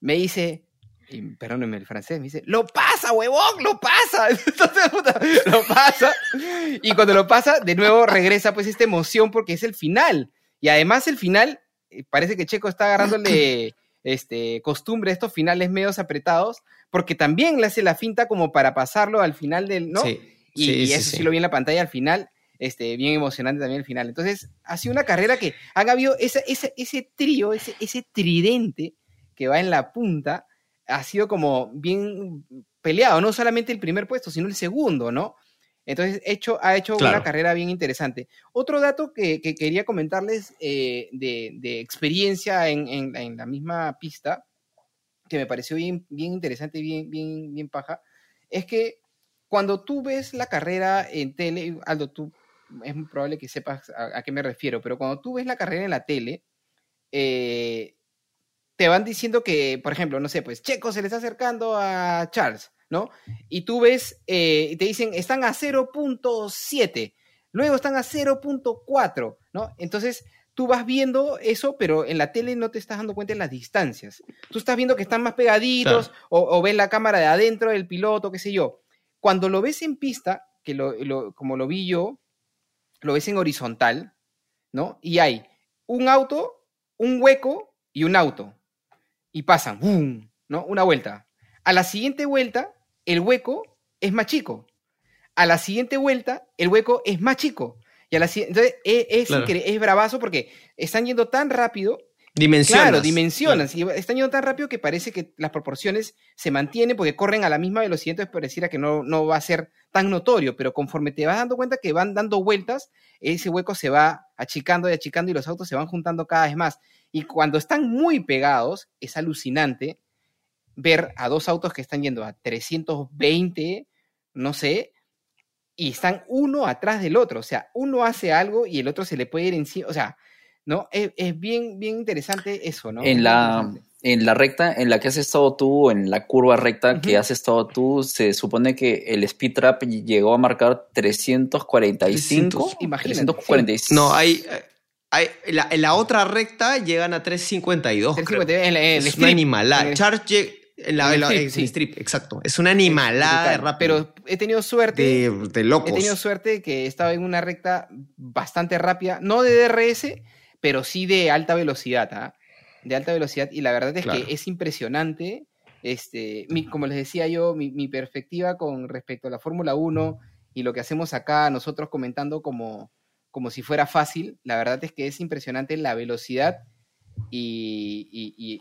me dice, y perdónenme el francés, me dice, lo pasa, huevón, lo pasa. [LAUGHS] Entonces, puta, lo pasa. Y cuando lo pasa, de nuevo regresa pues esta emoción porque es el final. Y además el final, eh, parece que Checo está agarrándole este, costumbre estos finales medios apretados, porque también le hace la finta como para pasarlo al final del, ¿no? Sí, Y, sí, y eso sí, sí. lo vi en la pantalla al final, este, bien emocionante también el final. Entonces, ha sido una carrera que han habido ese trío, ese, ese tridente que va en la punta, ha sido como bien peleado, no solamente el primer puesto, sino el segundo, ¿no? Entonces, hecho, ha hecho Claro. una carrera bien interesante. Otro dato que, que quería comentarles eh, de, de experiencia en, en- en la misma pista, que me pareció bien, bien interesante y bien, bien, bien paja, es que cuando tú ves la carrera en tele, Aldo, tú es muy probable que sepas a, a qué me refiero, pero cuando tú ves la carrera en la tele, eh, te van diciendo que, por ejemplo, no sé, pues Checo se le está acercando a Charles, ¿no? Y tú ves, eh, y te dicen, están a 0.7, luego están a 0.4, ¿no? Entonces, tú vas viendo eso, pero en la tele no te estás dando cuenta de las distancias. Tú estás viendo que están más pegaditos, o, o ves la cámara de adentro del piloto, qué sé yo. Cuando lo ves en pista, que lo, lo- como lo vi yo, lo ves en horizontal, ¿no? Y hay un auto, un hueco y un auto. Y pasan, ¡bum! ¿no? Una vuelta. A la siguiente vuelta, el hueco es más chico. A la siguiente vuelta, el hueco es más chico. Y a la Entonces, es, es, Claro. incre- es bravazo porque están yendo tan rápido Dimensionas. Claro, dimensionas. Y están yendo tan rápido que parece que las proporciones se mantienen porque corren a la misma velocidad, entonces pareciera que no, no va a ser tan notorio, pero conforme te vas dando cuenta que van dando vueltas, ese hueco se va achicando y achicando y los autos se van juntando cada vez más. Y cuando están muy pegados, es alucinante ver a dos autos que están yendo a 320, no sé, y están uno atrás del otro. O sea, uno hace algo y el otro se le puede ir encima. O sea, ¿no? Es, es bien, bien interesante eso, ¿no? Es En la, en la recta en la que has estado tú, en la curva recta que has estado tú, se supone que el speed trap llegó a marcar 345. Imagínate, 345. No, hay. hay la, en la otra recta llegan a 352. creo. 350, en la- en el es strip, una en animalada. el- Charge la, el strip, en el sí. strip, exacto. Es una animalada de rápido. Pero he tenido suerte. de, de locos. He tenido suerte que estaba en una recta bastante rápida, no de DRS, pero sí de alta velocidad, ¿ah? De alta velocidad. Y la verdad es Claro. que es impresionante. Este, mi- como les decía yo, mi, mi perspectiva con respecto a la Fórmula 1 y lo que hacemos acá nosotros comentando como, como si fuera fácil, la verdad es que es impresionante la velocidad y,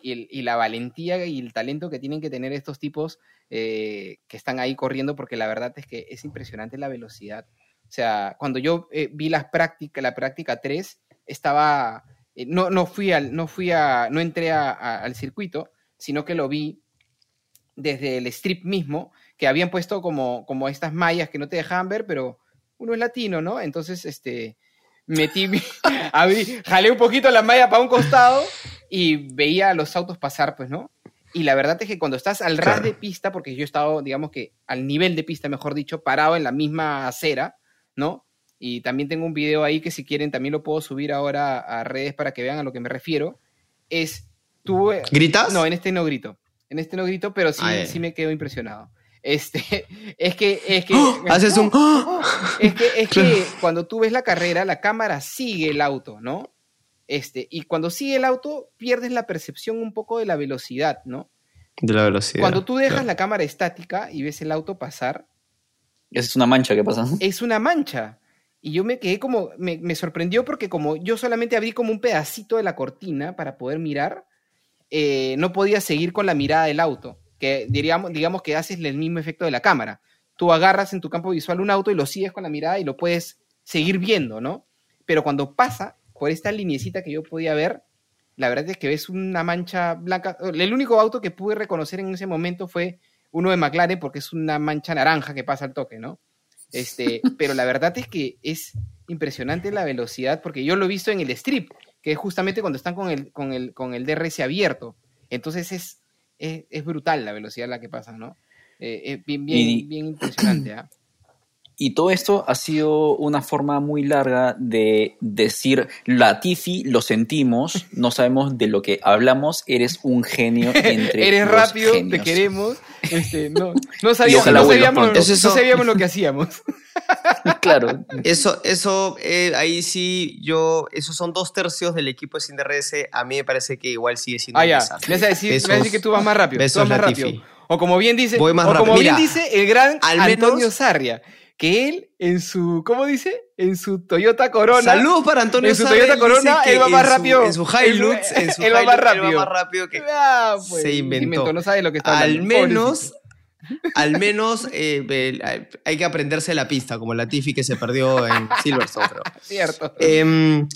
y- y- la valentía y el talento que tienen que tener estos tipos eh, que están ahí corriendo, porque la verdad es que es impresionante la velocidad. O sea, cuando yo eh, vi las prácticas, la práctica 3, estaba, eh, no, no fui al, no fui a, no entré al circuito, sino que lo vi desde el strip mismo, que habían puesto como, como estas mallas que no te dejaban ver, pero uno es latino, ¿no? Entonces, este, metí, mi- [LAUGHS] abrí- jalé un poquito la malla para un costado y veía a los autos pasar, pues, ¿no? Y la verdad es que cuando estás al ras Claro. de pista, porque yo he estado, digamos que al nivel de pista, mejor dicho, parado en la misma acera, ¿no? Y también tengo un video ahí que si quieren también lo puedo subir ahora a redes para que vean a lo que me refiero. Es, tú... ¿Gritas? No, en este no grito. En este no grito, pero sí, Ah, sí me quedo impresionado. Este, [LAUGHS] es que, es que... ¡Oh! Haces un. Es que, es Claro. que cuando tú ves la carrera, la cámara sigue el auto, ¿no? Este, y cuando sigue el auto, pierdes la percepción un poco de la velocidad, ¿no? De la velocidad. Cuando tú dejas claro. la cámara estática y ves el auto pasar, Esa es una mancha que pasa. es una mancha. Y yo me quedé como, me, me sorprendió porque como yo solamente abrí como un pedacito de la cortina para poder mirar, eh, no podía seguir con la mirada del auto, que diríamos, digamos que haces el mismo efecto de la cámara. Tú agarras en tu campo visual un auto y lo sigues con la mirada y lo puedes seguir viendo, ¿no? Pero cuando pasa por esta linecita que yo podía ver, la verdad es que ves una mancha blanca. El único auto que pude reconocer en ese momento fue uno de McLaren porque es una mancha naranja que pasa al toque, ¿no? Este, [LAUGHS] pero la verdad es que es impresionante la velocidad porque yo lo he visto en el strip, que es justamente cuando están con el, con el, con el DRS abierto. Entonces es, es, es brutal la velocidad a la que pasan, ¿no? Eh, es bien, bien, Y- bien impresionante, ¿ah? [CLEARS THROAT] Y todo esto ha sido una forma muy larga de decir, Latifi, lo sentimos, no sabemos de lo que hablamos, eres un genio [LAUGHS] entre Eres los rápido, te genios". queremos. Este, no, no [LAUGHS] sabíamos, no, sabíamos, no sabíamos lo que hacíamos. [LAUGHS] [LAUGHS] Claro, Eso, eso, eh, ahí sí, yo, esos son dos tercios del equipo de CINDRS. A mí me parece que igual sigue siendo Ah, ya. Me vas a decir, me vas a Besos- decir que tú vas más rápido. tú besos, vas más Latifi. rápido. O como bien dice, Voy más o como bien dice el gran al Antonio menos- Sarria, que él en su, ¿cómo dice? En su Toyota Corona. Saludos para Antonio En su Sarri, Toyota Corona, él va más en su- rápido. En su Hilux, Él- en su él va más Hilux, él rápido. va más rápido que... Ah, pues, Se inventó. No sabe lo que está Al hablando. menos, pobrecito. Al menos eh, hay que aprenderse la pista, como la Tiffy que se perdió en [LAUGHS] Silverstone. Cierto. Em,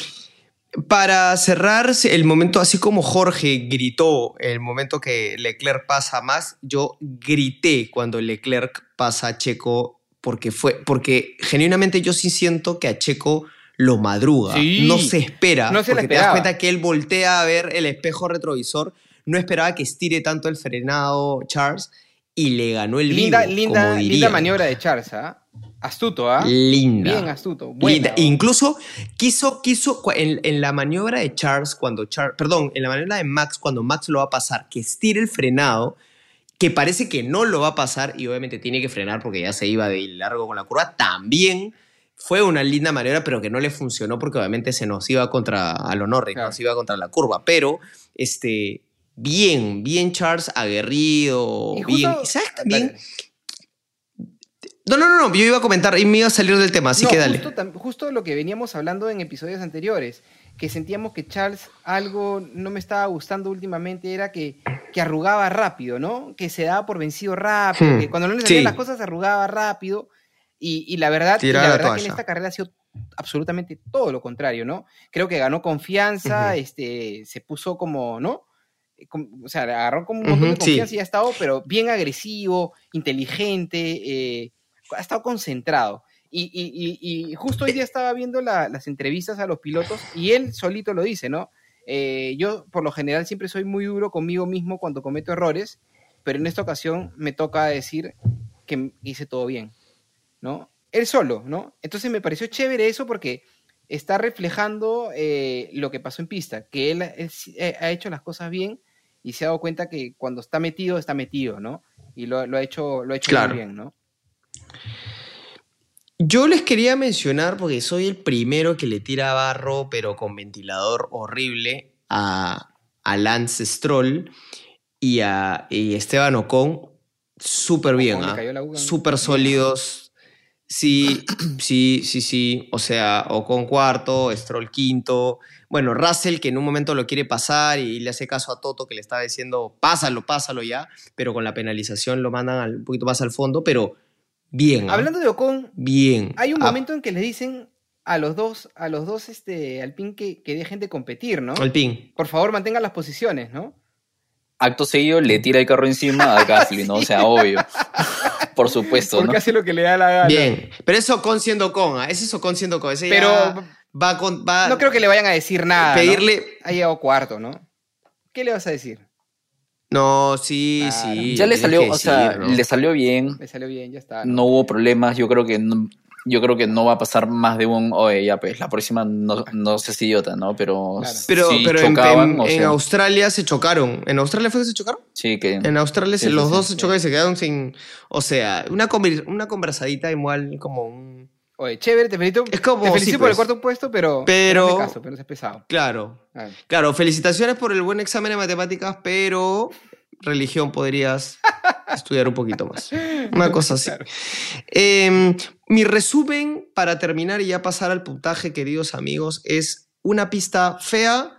para cerrar el momento, así como Jorge gritó el momento que Leclerc pasa más, yo grité cuando Leclerc pasa a Checo porque fue porque genuinamente yo sí siento que a Checo lo madruga, Sí. no se espera, No se porque te das cuenta que él voltea a ver el espejo retrovisor, no esperaba que estire tanto el frenado Charles y le ganó el linda, vivo, linda, como linda maniobra de Charles, ¿ah? Astuto, ¿ah? Linda. Bien astuto. Buena, Linda. ¿no? Incluso quiso, quiso en, en la maniobra de Charles, cuando Charles, perdón, en la maniobra de Max, cuando Max lo va a pasar, que estire el frenado, que parece que no lo va a pasar y obviamente tiene que frenar porque ya se iba de largo con la curva, también fue una linda maniobra, pero que no le funcionó porque obviamente se nos iba contra a lo Norris, Claro. nos iba contra la curva, pero este bien, bien Charles aguerrido, Y bien. justo- ¿Y ¿Sabes también? No, no, no, no, yo iba a comentar y me iba a salir del tema, así No, que dale. Justo, lo que veníamos hablando en episodios anteriores, que sentíamos que Charles algo no me estaba gustando últimamente, era que, que arrugaba rápido, ¿no? Que se daba por vencido rápido, Hmm, que cuando no le salían sí. las cosas arrugaba rápido. Y, y la verdad, y la la verdad que en esta carrera ha sido absolutamente todo lo contrario, ¿no? Creo que ganó confianza, este, se puso como, ¿no? Eh, O sea, agarró como un montón de confianza sí. y ha estado, pero bien agresivo, inteligente, eh, ha estado concentrado. Y, y- y- y justo hoy día estaba viendo la- las entrevistas a los pilotos y él solito lo dice, ¿no? Eh, yo por lo general siempre soy muy duro conmigo mismo cuando cometo errores, pero en esta ocasión me toca decir que hice todo bien, ¿no? Él solo, ¿no? Entonces me pareció chévere eso porque está reflejando eh, lo que pasó en pista, que él, eh, ha hecho las cosas bien y se ha dado cuenta que cuando está metido, está metido, ¿no? Y lo, lo ha hecho, lo ha hecho Claro. muy bien, ¿no? Yo les quería mencionar, porque soy el primero que le tira barro, pero con ventilador horrible, a, a Lance Stroll y a y Esteban Ocon. Súper bien, uva. súper sólidos. Sí, [CLEARS THROAT] sí, sí, sí. O sea, Ocon cuarto, Stroll quinto. Bueno, Russell que en un momento lo quiere pasar y le hace caso a Toto que le estaba diciendo, pásalo, pásalo ya, pero con la penalización lo mandan al- un poquito más al fondo, pero bien. ¿ah? Hablando de Ocon, Bien. hay un Ah, momento en que le dicen a los dos, a los dos, este, Alpine que, que dejen de competir, ¿no? Alpine. Por favor, mantengan las posiciones, ¿no? acto seguido le tira el carro encima a [LAUGHS] Gasly, ¿no? O sea, obvio. [LAUGHS] Por supuesto, ¿no? Porque hace lo que le da la gana. Bien. Pero es Ocon siendo Ocon, ¿ah? Ese es Ocon siendo Ocon. Ese Pero ya va con. Va no creo que le vayan a decir nada. ¿no? pedirle. Ha llegado cuarto, ¿no? ¿Qué le vas a decir? No, sí, Claro. sí. Ya le salió, o sea, ¿no? le salió bien, Le salió bien, ya está. no hubo problemas, yo creo que no, yo creo que no va a pasar más de un, oye, ya pues, la próxima no, no seas idiota, ¿no? Pero, Claro. Pero, sí pero en- chocaban, en, o en sea, Australia se chocaron. ¿En Australia fue que se chocaron? sí que En Australia se- Sí, los sí, dos se sí. chocaron y se quedaron sin. O sea, una, una conversadita igual como un. Oye, chévere, te felicito. Es como, te felicito sí, por el pues. cuarto puesto, pero. Pero- hazme caso, pero es pesado. Claro. Claro, felicitaciones por el buen examen de matemáticas, pero religión podrías [LAUGHS] estudiar un poquito más. [LAUGHS] Una cosa así. Claro. Eh, mi resumen para terminar y ya pasar al puntaje, queridos amigos, es una pista fea,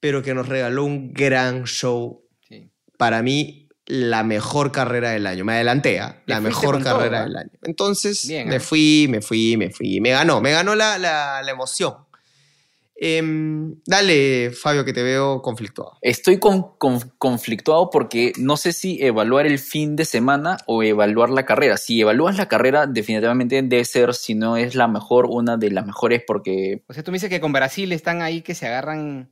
pero que nos regaló un gran show. sí. Para mí, la mejor carrera del año. Me adelanté. Le la mejor todo, carrera ¿ah? del año. Entonces, Bien, me ¿ah? fui, me fui, me fui. Me ganó, me ganó la, la- la emoción. Em, dale, Fabio, que te veo conflictuado. Estoy con, con- conflictuado porque no sé si evaluar el fin de semana o evaluar la carrera. Si evalúas la carrera, definitivamente debe ser, si no es la mejor, una de las mejores porque O sea, tú me dices que con Brasil están ahí que se agarran.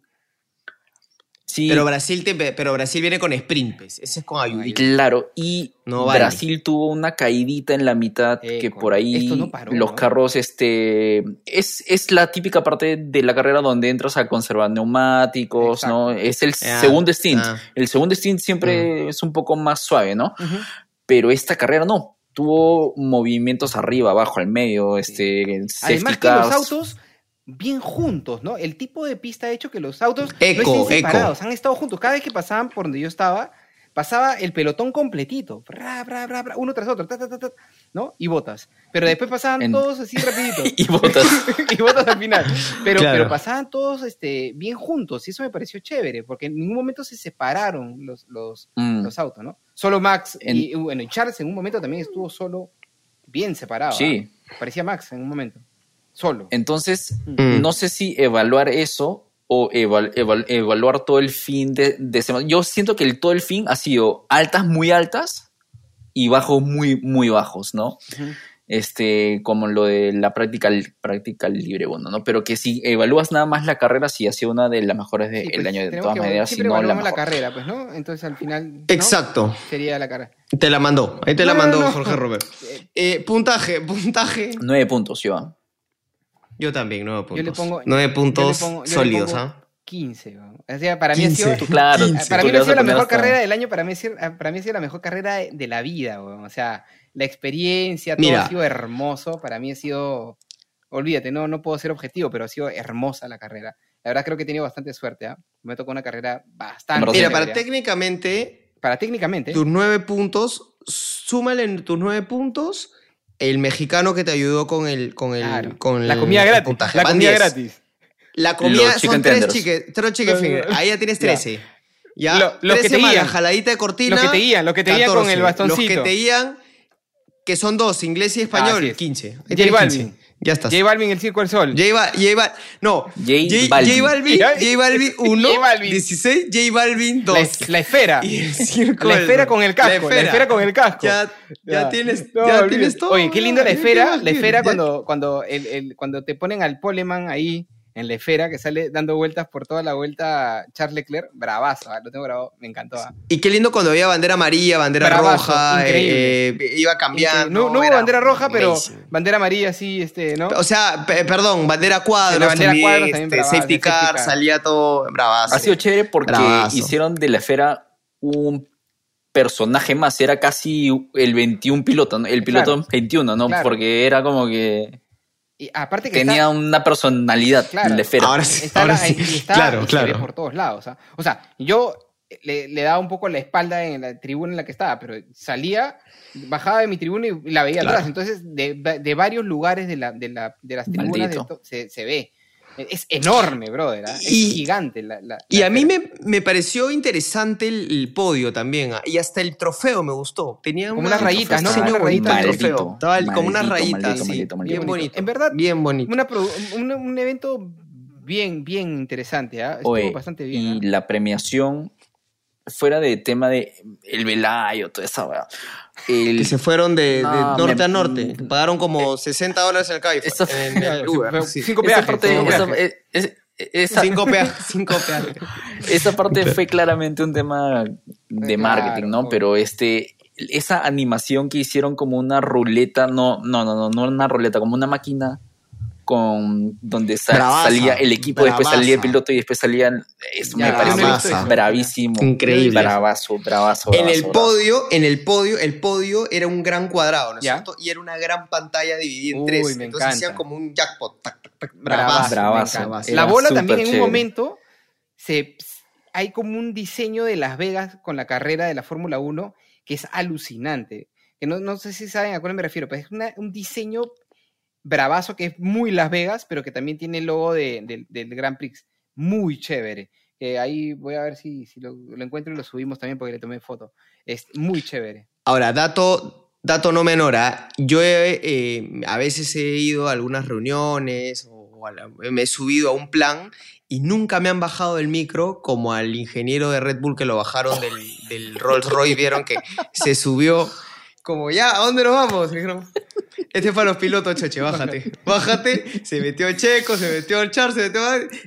Sí, Pero Brasil, te- pero Brasil viene con sprint, pues. Ese es con ayudita. claro, y No vale. Brasil tuvo una caidita en la mitad Eh, que por ahí esto no paró, los ¿no? carros, este, es, es la típica parte de la carrera donde entras a conservar neumáticos, Exacto. ¿no? Es el Ah, segundo stint. ah. El segundo stint siempre es un poco más suave, ¿no? Ujú. pero esta carrera no. Tuvo movimientos arriba, abajo, al medio, este, safety Además que los cars. autos bien juntos, ¿no? El tipo de pista ha hecho que los autos Eco, no estén eco. separados, han estado juntos. Cada vez que pasaban por donde yo estaba, pasaba el pelotón completito, bra, bra, uno tras otro, ta, ta, ta, ta, ¿no? Y botas. Pero después pasaban En- todos así rapidito. [LAUGHS] Y botas. [LAUGHS] y botas al final. Pero, Claro. pero pasaban todos este, bien juntos y eso me pareció chévere, porque en ningún momento se separaron los, los, Mm, los autos, ¿no? Solo Max En- y, bueno, Charles en un momento también estuvo solo, bien separado. Sí. ¿ah? Parecía Max en un momento. Solo. Entonces, Mm. no sé si evaluar eso o eval- eval- evaluar todo el fin de, de semana. Yo siento que el, todo el fin ha sido altas muy altas y bajos muy, muy bajos, ¿no? Este, como lo de la práctica, práctica libre, bueno, ¿no? Pero que si evalúas nada más la carrera, sí ha sido una de las mejores del Sí, pues, año de todas maneras, si no la mejor. la carrera, pues, ¿no? Entonces al final. ¿no? Exacto. Sería la carrera. Te la mandó. Ahí te la No, mandó no. Jorge Robert. [LAUGHS] Eh, puntaje, puntaje. Nueve puntos, Joan. Yo también, nueve puntos. Yo le pongo. nueve puntos yo le pongo- yo le sólidos, pongo ¿ah? 15. ¿no? O sea, para mí ha 15. sido. Claro. Para mí ha sido la mejor hasta- carrera del año, para mí, ha sido- para mí ha sido la mejor carrera de, de la vida, weón. O sea, la experiencia, todo Mira. ha sido hermoso. Para mí ha sido, olvídate, no, no puedo ser objetivo, pero ha sido hermosa la carrera. La verdad creo que he tenido bastante suerte, ¿ah? Me tocó una carrera bastante. Mira, para técnicamente, Para técnicamente. tus nueve puntos, súmale en tus nueve puntos el mexicano que te ayudó con el. Con el Claro. con la el comida gratis. puntaje. La Van comida 10. gratis. La comida Los son tres chicken, tres chicken. Ahí ya tienes Ya. 13. Ya, Lo- los que 13 te más guían. la jaladita de cortina. Los que te guían, los que te guían con 14. el Los que bastoncito. te guían, que son dos, inglés y español, Así es. 15. Ahí J tienes Balvin. 15. Ya estás. J Balvin, el Circo del Sol. J, Ba- J Bal- no, J Balvin. J Balvin, J Balvin [LAUGHS] 1, J Balvin. 16, J Balvin 2. La, la esfera. Y el circo La del- esfera con el casco. La esfera, con el casco. Ya, ya, Ya. tienes, No, ya tienes todo. Oye, qué lindo la ¿Qué esfera. La esfera cuando, cuando, el, el- cuando te ponen al Poleman ahí en la esfera que sale dando vueltas por toda la vuelta Charles Leclerc. Bravazo, ah, lo tengo grabado. Me encantó. ah. Y qué lindo cuando había bandera amarilla, bandera Bravazo, roja, eh, iba cambiando. no, no hubo era bandera roja, pero bandera amarilla sí, este, ¿no? O sea, pe- perdón, bandera cuadros, La bandera también, cuadros también este, safety car, car. salía todo bravazo. Ha sido chévere porque Bravazo. hicieron de la esfera un personaje más, era casi el 21 piloto, ¿no? el piloto Claro. 21, ¿no? Claro. Porque era como que Y aparte que tenía está- una personalidad Claro. la esfera. Ahora sí, está, ahora sí. y está- claro, y se ve claro. por todos lados. ¿ah? O sea, yo le, le daba un poco la espalda en la tribuna en la que estaba, pero salía, bajaba de mi tribuna y la veía Claro. atrás. Entonces, de, de varios lugares de, la, de, la, de las tribunas de esto se, se ve. Es enorme, brother. ¿ah? Y- es gigante. La, la- Y la a mí me, me pareció interesante el, el podio también. ah, Y hasta el trofeo me gustó. Tenía Como una- unas rayitas, ¿no? bonito el rayitas. trofeo. Como unas rayitas, maldito, sí, maldito, bien maldito. bonito. En verdad, Bien bonito. una un, un evento bien, bien interesante. ¿ah? Estuvo Oye, bastante bien. y la premiación, fuera de tema de el velayo, toda esa weá, el- Que se fueron de, de No, norte me- a norte. Pagaron como 60 dólares en el Cabify. Esa- en el Uber, sí. Cinco esa peajes. parte, cinco esa- peajes. es- es- esa- Cinco peajes. [LAUGHS] Cinco peajes. esa parte fue claramente un tema de Claro, marketing, ¿no? Pero este, esa animación que hicieron como una ruleta, no, no, no, no, no una ruleta, como una máquina con donde salía el equipo, después salía el piloto y después salían, eso me pareció bravísimo, Increíble. bravazo, bravazo, En el bravazo. podio, en el podio, el podio era un gran cuadrado, ¿no es Ya. cierto? Y era una gran pantalla dividida en Uy, tres. me Entonces hacían como un jackpot. tac, tac, tac, Bravazo, bravazo. La bola también en un chévere. momento se, hay como un diseño de Las Vegas con la carrera de la Fórmula 1 que es alucinante. Que no, no sé si saben a cuál me refiero, pero es una- un diseño bravazo que es muy Las Vegas, pero que también tiene el logo de- del- Grand Prix. Muy chévere. Ahí voy a ver si, si lo, encuentro y lo subimos también porque le tomé foto. Es muy chévere. Ahora, dato, dato no menor, ¿ah? yo eh, a veces he ido a algunas reuniones o me he subido a un plan y nunca me han bajado del micro como al ingeniero de Red Bull que lo bajaron del, del Rolls Royce, vieron que se subió como ya, ¿a dónde nos vamos? Me dijeron, este fue a los pilotos, choche, bájate, bájate, se metió Checo, se metió el Char, se metió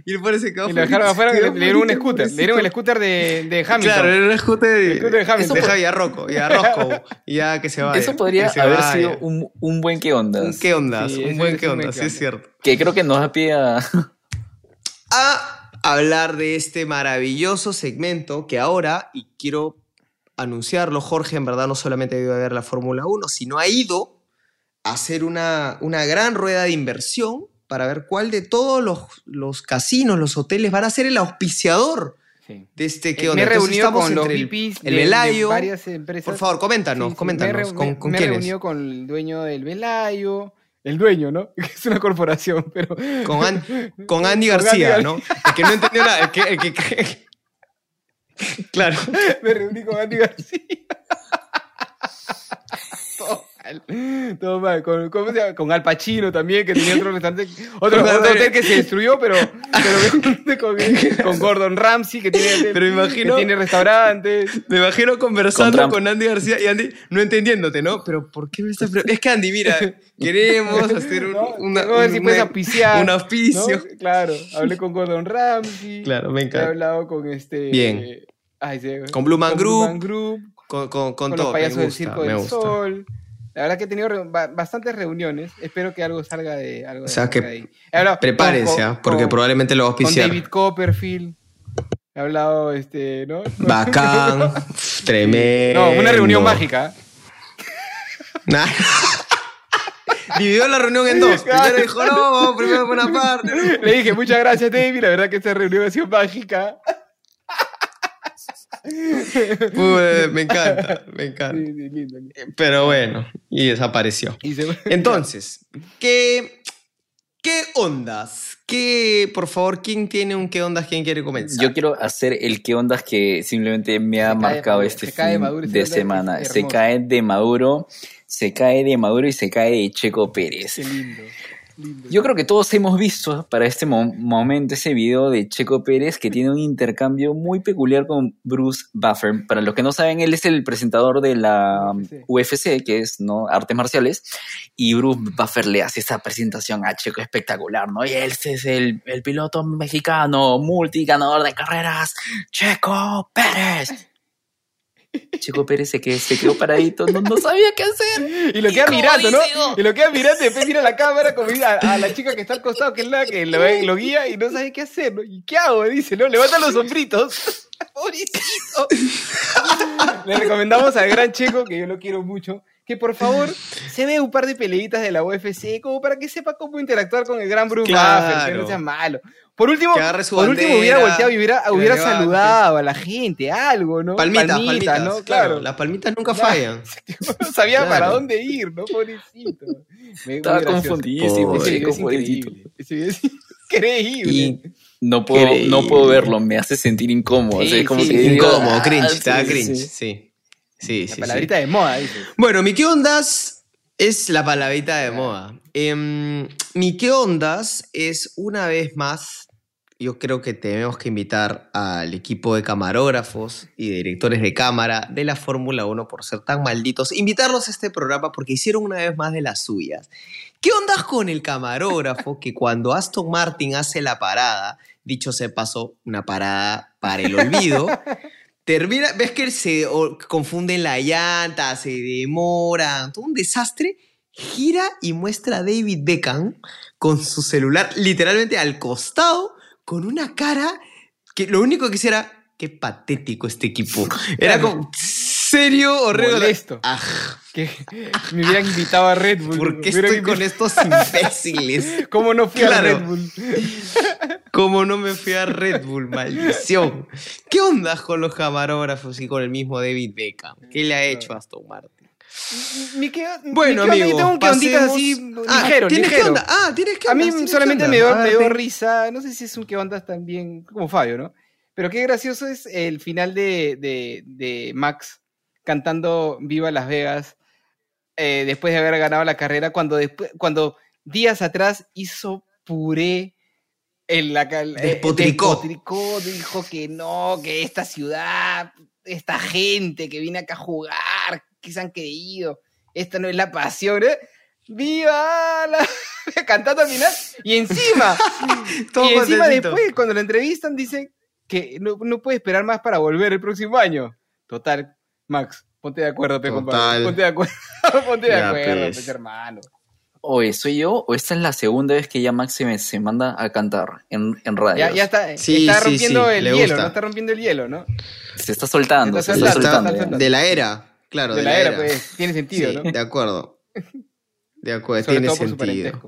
y el pobre se quedó Y lo dejaron afuera, le, le dieron un scooter. Le dieron el scooter de, de Hamilton. Claro, era un scooter de, El scooter de Hamilton. de Javi Arroco, y Arrosco, y ya que se vaya. Eso podría que haber vaya. sido un, un buen que ondas. Un qué ondas, Sí, un buen es qué qué sí es cierto. Que creo que nos da pie a... a hablar de este maravilloso segmento que ahora, y quiero anunciarlo, Jorge en verdad no solamente ha ido a ver la Fórmula 1, sino ha ido a hacer una, una gran rueda de inversión para ver cuál de todos los, los casinos, los hoteles van a ser el auspiciador Sí. de este Eh, que me he onda. Reunido estamos con los el- VPs el de, de Velayo. varias empresas. Por favor, coméntanos, Sí, sí, coméntanos. Me, ¿Con, me- con me he reunido con el dueño del Velayo. El dueño, ¿no? [LAUGHS] Es una corporación, pero. Con, An- [LAUGHS] con Andy Con García, ¿no? El que no entendió nada. El que, el que- [LAUGHS] claro. Me reuní con Andy García. [LAUGHS] Todo mal. Todo mal. Con, ¿cómo se llama? con Al Pacino también, que tenía otro restaurante. [LAUGHS] Otro, Con- otro hotel que se destruyó, pero, pero [LAUGHS] con, con Gordon Ramsay, que tiene, Pero me imagino- que tiene restaurantes. Me imagino conversando Con con. Andy García y Andy no entendiéndote, ¿no? Pero ¿por qué me estás Es que Andy, mira, queremos hacer un, ¿no? una, a ver si una- puedes auspiciar. un auspicio. ¿no? Claro, hablé con Gordon Ramsay. Claro, me He encanta. hablado con este. Bien. ay, sí, Con Blue Man Blue Group, Man Group, Con, con, con con todo. los payasos me del Circo del gusta. Sol. La verdad que he tenido bastantes reuniones. Espero que algo salga de algo O sea, salga que de ahí. Hablado Prepárense, con- ¿ah? porque con- probablemente lo va a Con auspiciar. David Copperfield. He hablado, este, ¿no? Bacán, [LAUGHS] tremendo. No, una reunión mágica. Nah. [LAUGHS] Dividió la reunión en dos. Primero dijo, no, primero por una parte. Le dije, muchas gracias, David. La verdad que esta reunión ha sido mágica. Uy, me encanta, me encanta. Sí, sí, lindo, lindo. Pero bueno, y desapareció. Y se- Entonces, ¿qué, qué ondas? ¿Qué, por favor, quién tiene un qué ondas? ¿Quién quiere comenzar? Yo quiero hacer el que ondas que simplemente me ha Se marcado este se cae de fin Maduro, de semana. Se cae de Maduro, se cae de Maduro y se cae de Checo Pérez. Qué lindo. Lindo. Yo creo que todos hemos visto para este mo- momento ese video de Checo Pérez que tiene un intercambio muy peculiar con Bruce Buffer. Para los que no saben, él es el presentador de la UFC. UFC, que es ¿no? artes marciales, y Bruce Buffer le hace esa presentación a Checo espectacular, ¿no? Y él es el, el piloto mexicano, multiganador de carreras, Checo Pérez. Checo Pérez se quedó, se quedó paradito, no, no sabía qué hacer. Y lo queda mirando, ¿no? Y lo queda mirando y después mira la cámara como a, a la chica que está al costado, que es la que lo, lo guía y no sabe qué hacer, ¿no? ¿Y qué hago? Dice, ¿no? Levanta los sombritos. [LAUGHS] Pobrecito. Le recomendamos al gran Checo, que yo lo quiero mucho, que por favor se ve un par de peleitas de la UFC, como para que sepa cómo interactuar con el gran Bruce Claro. Buffer, que no sea malo. Por último, Que agarre su por último hubiera volteado y hubiera, hubiera levante. saludado a la gente, algo, ¿no? Palmitas, Palmita, palmitas, ¿no? claro. Las palmitas nunca Claro. fallan. [LAUGHS] no sabía Claro. para dónde ir, ¿no? Pobrecito. Me- Estaba confundidísimo, Ese es pobrecito. increíble. Ese video es [LAUGHS] increíble. Y No puedo, no puedo verlo, me hace sentir incómodo. Sí, o sea, como sí, que digo, incómodo, ah, cringe, da sí, cringe, sí. sí. Sí, La sí, palabrita sí. de moda, dice. Bueno, mi qué ondas es la palabrita de moda. Em, mi qué ondas es una vez más, yo creo que tenemos que invitar al equipo de camarógrafos y directores de cámara de la Fórmula 1 por ser tan malditos, invitarlos a este programa porque hicieron una vez más de las suyas. ¿Qué ondas con el camarógrafo que cuando Aston Martin hace la parada, dicho se pasó, una parada para el olvido, termina, ves que se confunden la llanta, se demoran, todo un desastre, gira y muestra a David Beckham con su celular literalmente al costado, con una cara que lo único que hiciera, qué patético este equipo. Era como, serio, horrible. Molesto. Ah, Que me hubieran invitado a Red Bull. ¿Por qué estoy con estos imbéciles? [LAUGHS] ¿Cómo no fui a. Red Bull? [LAUGHS] ¿Cómo no me fui a Red Bull? Maldición. ¿Qué onda con los camarógrafos y con el mismo David Beckham? ¿Qué le ha hecho a Aston Martin? Mi que- Bueno, mi que amigo, yo tengo un que ondita pasemos- así, Ah, ligero, ¿tienes ligero. onda? Ah, ¿tienes qué A mí solamente me dio, me dio risa, no sé si es un que ondas también como Fabio, ¿no? Pero qué gracioso es el final de, de- de Max cantando Viva Las Vegas eh, después de haber ganado la carrera, cuando, después, cuando días atrás hizo puré en la eh, Despotricó. despotricó, dijo que no, que esta ciudad, esta gente que viene acá a jugar, que se han creído, esta no es la pasión, ¿eh? ¡Viva la! [LAUGHS] cantando al final, y encima, [LAUGHS] Todo y encima contentito. después, cuando lo entrevistan, dice que no, no puede esperar más para volver el próximo año. Total, Max, ponte de acuerdo, pe, compadre. Ponte de acuerdo, [LAUGHS] ponte de Ya, acuerdo, pues. pe, hermano. Oye, ¿soy yo o esta es la segunda vez que ya Max se, me- se manda a cantar en, en radio? Ya, ya está, Sí, está rompiendo sí, el le hielo, gusta. ¿no? Está rompiendo el hielo, ¿no? Se está soltando, Está se está soltando. de la era, claro, de, la era, pues, tiene sentido, Sí, ¿no? de acuerdo. [LAUGHS] De acuerdo, Sobre tiene todo por su sentido.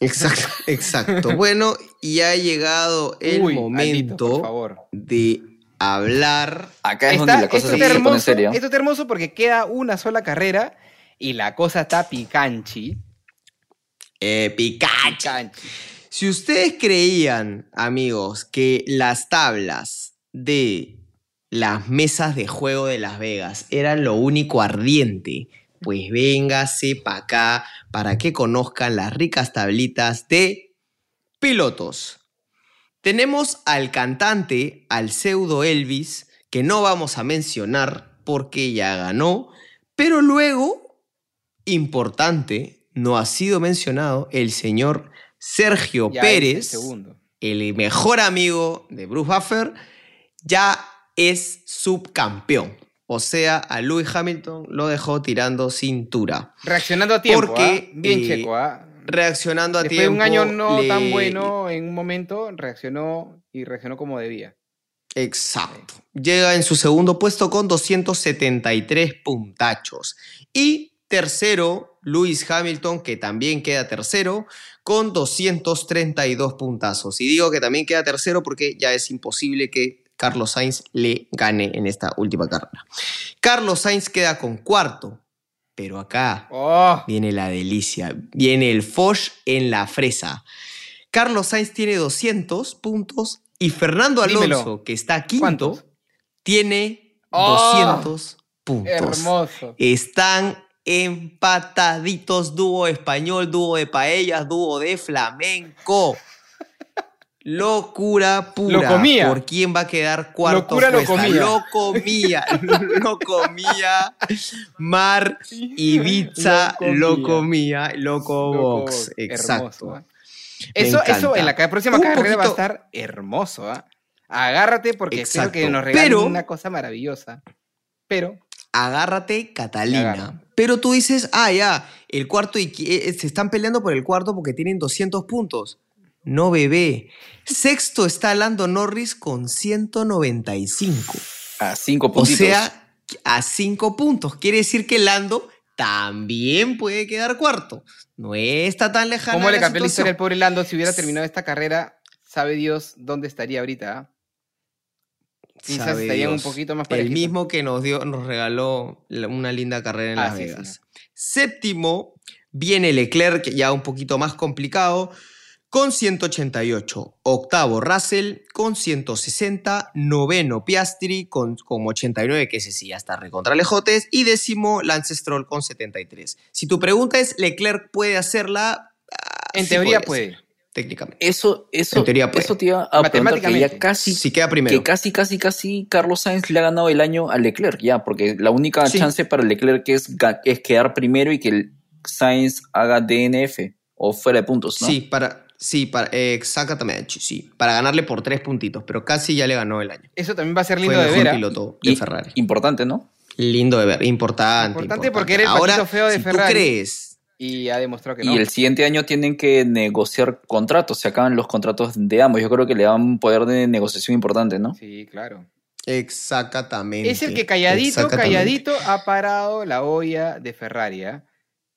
Exacto, [LAUGHS] exacto. Bueno, y ha llegado el Uy, Aldito, momento por favor. de hablar. Acá es Está- donde la cosa esto, se, está se pone hermoso, seria. esto está hermoso porque queda una sola carrera y la cosa está picanchi. Eh, Pikachu. Picanchi. Si ustedes creían, amigos, que las tablas de las mesas de juego de Las Vegas eran lo único ardiente, pues véngase para acá para que conozcan las ricas tablitas de pilotos. Tenemos al cantante, al pseudo Elvis, que no vamos a mencionar porque ya ganó, pero luego, importante, no ha sido mencionado el señor Sergio Ya es el Pérez, segundo. el mejor amigo de Bruce Buffer, ya es subcampeón. O sea, a Lewis Hamilton lo dejó tirando cintura. Reaccionando a tiempo, Porque, ¿ah? Bien eh, checo, ¿ah? Reaccionando a Después tiempo. de un año no le- tan bueno, en un momento reaccionó y reaccionó como debía. Exacto. Llega en su segundo puesto con 273 puntachos. Y tercero, Lewis Hamilton, que también queda tercero, con 232 puntazos. Y digo que también queda tercero porque ya es imposible que Carlos Sainz le gane en esta última carrera. Carlos Sainz queda con cuarto, pero acá ¡Oh! Viene la delicia. Viene el Foch en la fresa. Carlos Sainz tiene 200 puntos y Fernando Alonso, Dímelo. que está quinto, ¿Cuántos? tiene ¡Oh! 200 puntos. Hermoso. Están empataditos, dúo español, dúo de paellas, dúo de flamenco. Locura pura. Lo comía. ¿Por quién va a quedar cuarto? Locura lo comía. Lo comía. [LAUGHS] lo comía. Mar Ibiza Lo lo comía. Loco Box. hermoso, Exacto. Eso, eso en la próxima carrera va a estar hermoso, ¿ah? Agárrate porque espero que Exacto. nos regalen Pero- una cosa maravillosa. Pero, Agárrate, Catalina. Pero tú dices, ah, ya, el cuarto y qui- eh, se están peleando por el cuarto porque tienen 200 puntos. No, bebé. Sexto está Lando Norris con 195. A cinco O puntitos. sea, a 5 puntos. Quiere decir que Lando también puede quedar cuarto. No está tan lejano. ¿cómo le cambió la historia al pobre Lando? Si hubiera terminado esta carrera, sabe Dios dónde estaría ahorita. ¿ah? Quizás estarían un poquito más El parejitos. mismo que nos dio, nos regaló una linda carrera en Ah, Las sí, Vegas. Séptimo, viene Leclerc, ya un poquito más complicado, con 188. Octavo, Russell, con 160. Noveno, Piastri, con, con 89, que ese sí ya está recontra lejotes. Y décimo, Lance Stroll, con 73. Si tu pregunta es, ¿Leclerc puede hacerla? Ah, En sí teoría puede técnicamente. Eso, eso, En teoría puede. eso te iba a preguntar que Matemáticamente. ya casi, Si queda primero. que casi, casi, casi Carlos Sainz le ha ganado el año a Leclerc, ya, porque la única Sí. chance para Leclerc es, es quedar primero y que el Sainz haga DNF o fuera de puntos, ¿no? Sí, para, sí, para, eh, exactamente, sí. Para ganarle por tres puntitos, pero casi ya le ganó el año. Eso también va a ser Fue lindo el de mejor ver. piloto de Y- Ferrari. Importante, ¿no? Lindo de ver, importante. Importante porque era el Ahora, feo de si Ferrari. tú crees, Y ha demostrado que no. Y el siguiente año tienen que negociar contratos, se acaban los contratos de ambos. Yo creo que le dan un poder de negociación importante, ¿no? Sí, claro. exactamente. Es el que calladito, calladito ha parado la olla de Ferrari. ¿ah?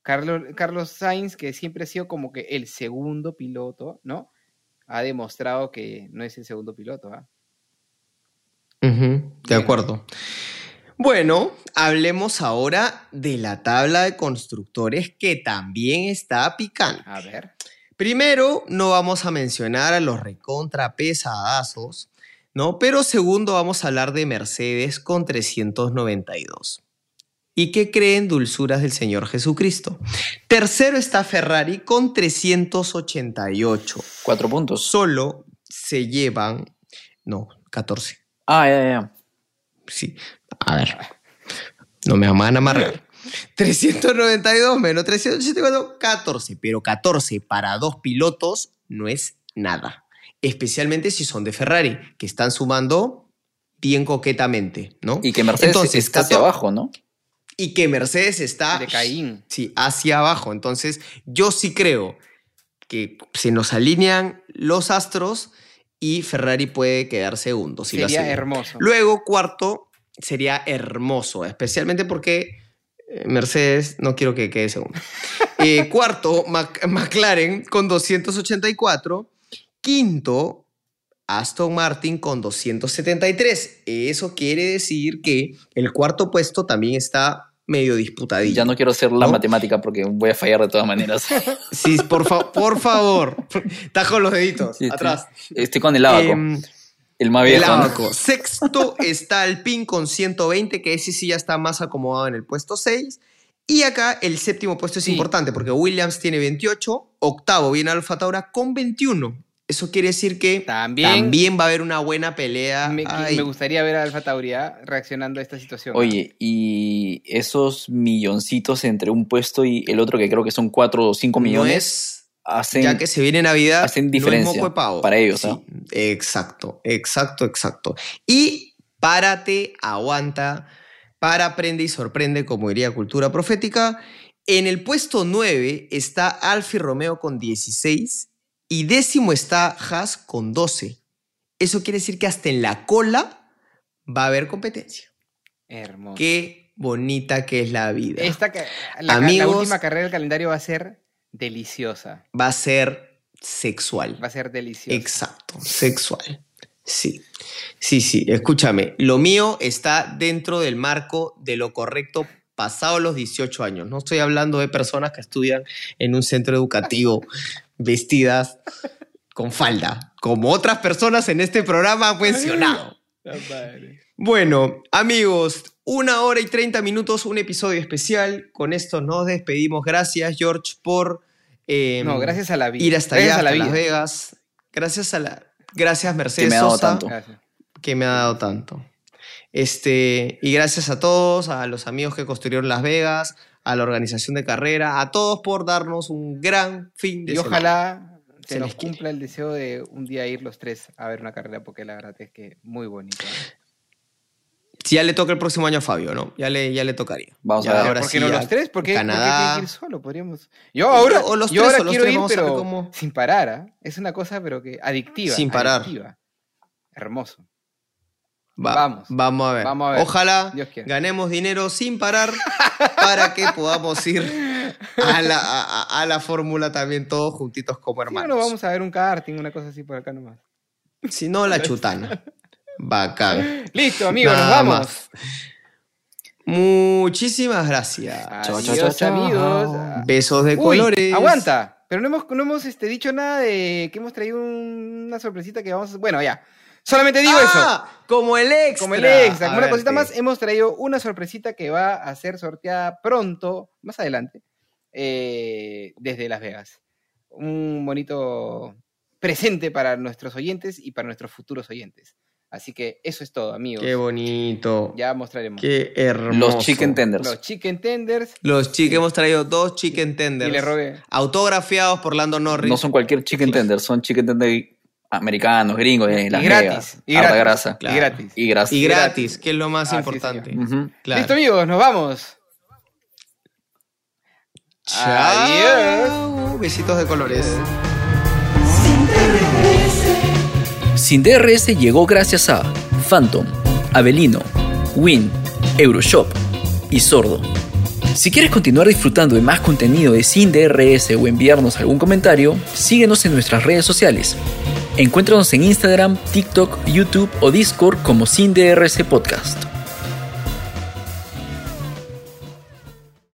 Carlos, Carlos Sainz, que siempre ha sido como que el segundo piloto, ¿no? Ha demostrado que no es el segundo piloto. ¿ah? De acuerdo. Bueno, hablemos ahora de la tabla de constructores que también está picante. A ver. Primero, no vamos a mencionar a los recontra pesadazos, ¿no? Pero segundo, vamos a hablar de Mercedes con 392. Y que creen dulzuras del Señor Jesucristo. Tercero está Ferrari con 388. Cuatro puntos. Solo se llevan, no, 14. Ah, ya, ya. Sí, a ver, no me van a amargar. 392 menos 384, 14. Pero 14 para dos pilotos no es nada. Especialmente si son de Ferrari, que están sumando bien coquetamente, ¿no? Y que Mercedes Entonces, está hacia 14 abajo, ¿no? Y que Mercedes está De Caín. Sí, hacia abajo. Entonces, yo sí creo que se nos alinean los astros y Ferrari puede quedar segundo. si Sería hermoso. Luego, cuarto, sería hermoso, especialmente porque eh, Mercedes no quiero que quede segundo. [LAUGHS] Eh, cuarto, Mac- McLaren con 284. Quinto, Aston Martin con 273. Eso quiere decir que el cuarto puesto también está medio disputadillo. Ya no quiero hacer la ¿No? matemática porque voy a fallar de todas maneras. [LAUGHS] Sí, por, fa- por favor. Tajo los deditos. Sí, atrás. Estoy con el abaco. Em, el más el viejo. ¿no? abaco. Sexto está el PIN con 120, que ese sí ya está más acomodado en el puesto 6. Y acá el séptimo puesto es Sí. importante porque Williams tiene 28. Octavo viene Alfa Taura con 21. Eso quiere decir que También- también va a haber una buena pelea. Me, me gustaría ver a Alfa Tauria reaccionando a esta situación. Oye, y esos milloncitos entre un puesto y el otro, que creo que son cuatro o cinco No millones, es- hacen. ya que se viene Navidad, hacen no es diferencia moco de pavo. para ellos, Sí, ¿ah? Exacto, exacto, exacto. Y párate, aguanta, para, aprende y sorprende, como diría Cultura Profética. En el puesto 9 está Alfi Romeo con 16 y décimo está Haas con 12. Eso quiere decir que hasta en la cola va a haber competencia. Hermoso. Qué bonita que es la vida. Esta, la, la Amigos- última carrera del calendario va a ser deliciosa. Va a ser sexual. Va a ser deliciosa. Exacto, sexual. Sí, sí, sí, escúchame, lo mío está dentro del marco de lo correcto pasado los 18 años. No estoy hablando de personas que estudian en un centro educativo vestidas con falda, como otras personas en este programa han mencionado. Bueno, amigos, una hora y 30 minutos, un episodio especial. Con esto nos despedimos. Gracias, George, por eh, No, gracias a la vida. ir hasta Gracias allá, a la hasta Las. Vegas. Gracias a la. Gracias, Mercedes Que me ha dado Sosa, tanto. Que me ha dado tanto. Este, y gracias a todos, a los amigos que construyeron Las Vegas, a la organización de carrera, a todos por darnos un gran fin de Y semana. ojalá se, Se nos cumpla el deseo de un día ir los tres a ver una carrera, porque la verdad es que muy bonito. ¿no? Si ya le toca el próximo año a Fabio, ¿no? Ya le, ya le tocaría. Vamos Ya a ver. ahora ¿Por qué sí, no los tres? ¿Por qué, por qué Canadá. tiene que ir solo? Podríamos. Yo ahora, O los yo tres, ahora o los quiero tres, ir, vamos a ver pero cómo- sin parar, ¿ah? Es una cosa, pero que adictiva. Sin parar. adictiva. Hermoso. Va- Vamos. Vamos a ver. Vamos a ver. Ojalá ganemos dinero sin parar para que [LAUGHS] podamos ir a la, a, la fórmula también todos juntitos como Sí, hermanos. bueno, vamos a ver un karting, una cosa así por acá nomás. Si no, la [LAUGHS] chutana. Bacán. Listo, amigos, nos vamos. más. Muchísimas gracias. Chao, chao, Adiós, chao, chao. amigos. Besos de Uy, colores. Aguanta, pero no hemos, no hemos este, dicho nada de que hemos traído un- una sorpresita que vamos a... Bueno, ya. Solamente digo eso. Ah, Como el extra. Como el extra, A como una ver, cosita sí. más, hemos traído una sorpresita que va a ser sorteada pronto, más adelante, eh, desde Las Vegas. Un bonito presente para nuestros oyentes y para nuestros futuros oyentes. Así que eso es todo, amigos. Qué bonito. Ya mostraremos. Qué hermoso. Los chicken tenders. Los chicken tenders Los chicken, hemos traído dos chicken tenders. y le robé. Autografiados por Lando Norris. No son cualquier chicken tender, son chicken tender americanos, gringos, de Las y gratis. Vegas. Y gratis. grasa. Claro. Y gratis. Y grasa. Y gratis, gratis. que es lo más es, importante. Claro. Listo, amigos, nos vamos. Chao. Besitos de colores. Sin DRS llegó gracias a Phantom, Avelino, Win, Euroshop y Sordo. Si quieres continuar disfrutando de más contenido de Sin DRS o enviarnos algún comentario, síguenos en nuestras redes sociales. Encuéntranos en Instagram, TikTok, YouTube o Discord como Sin DRS Podcast.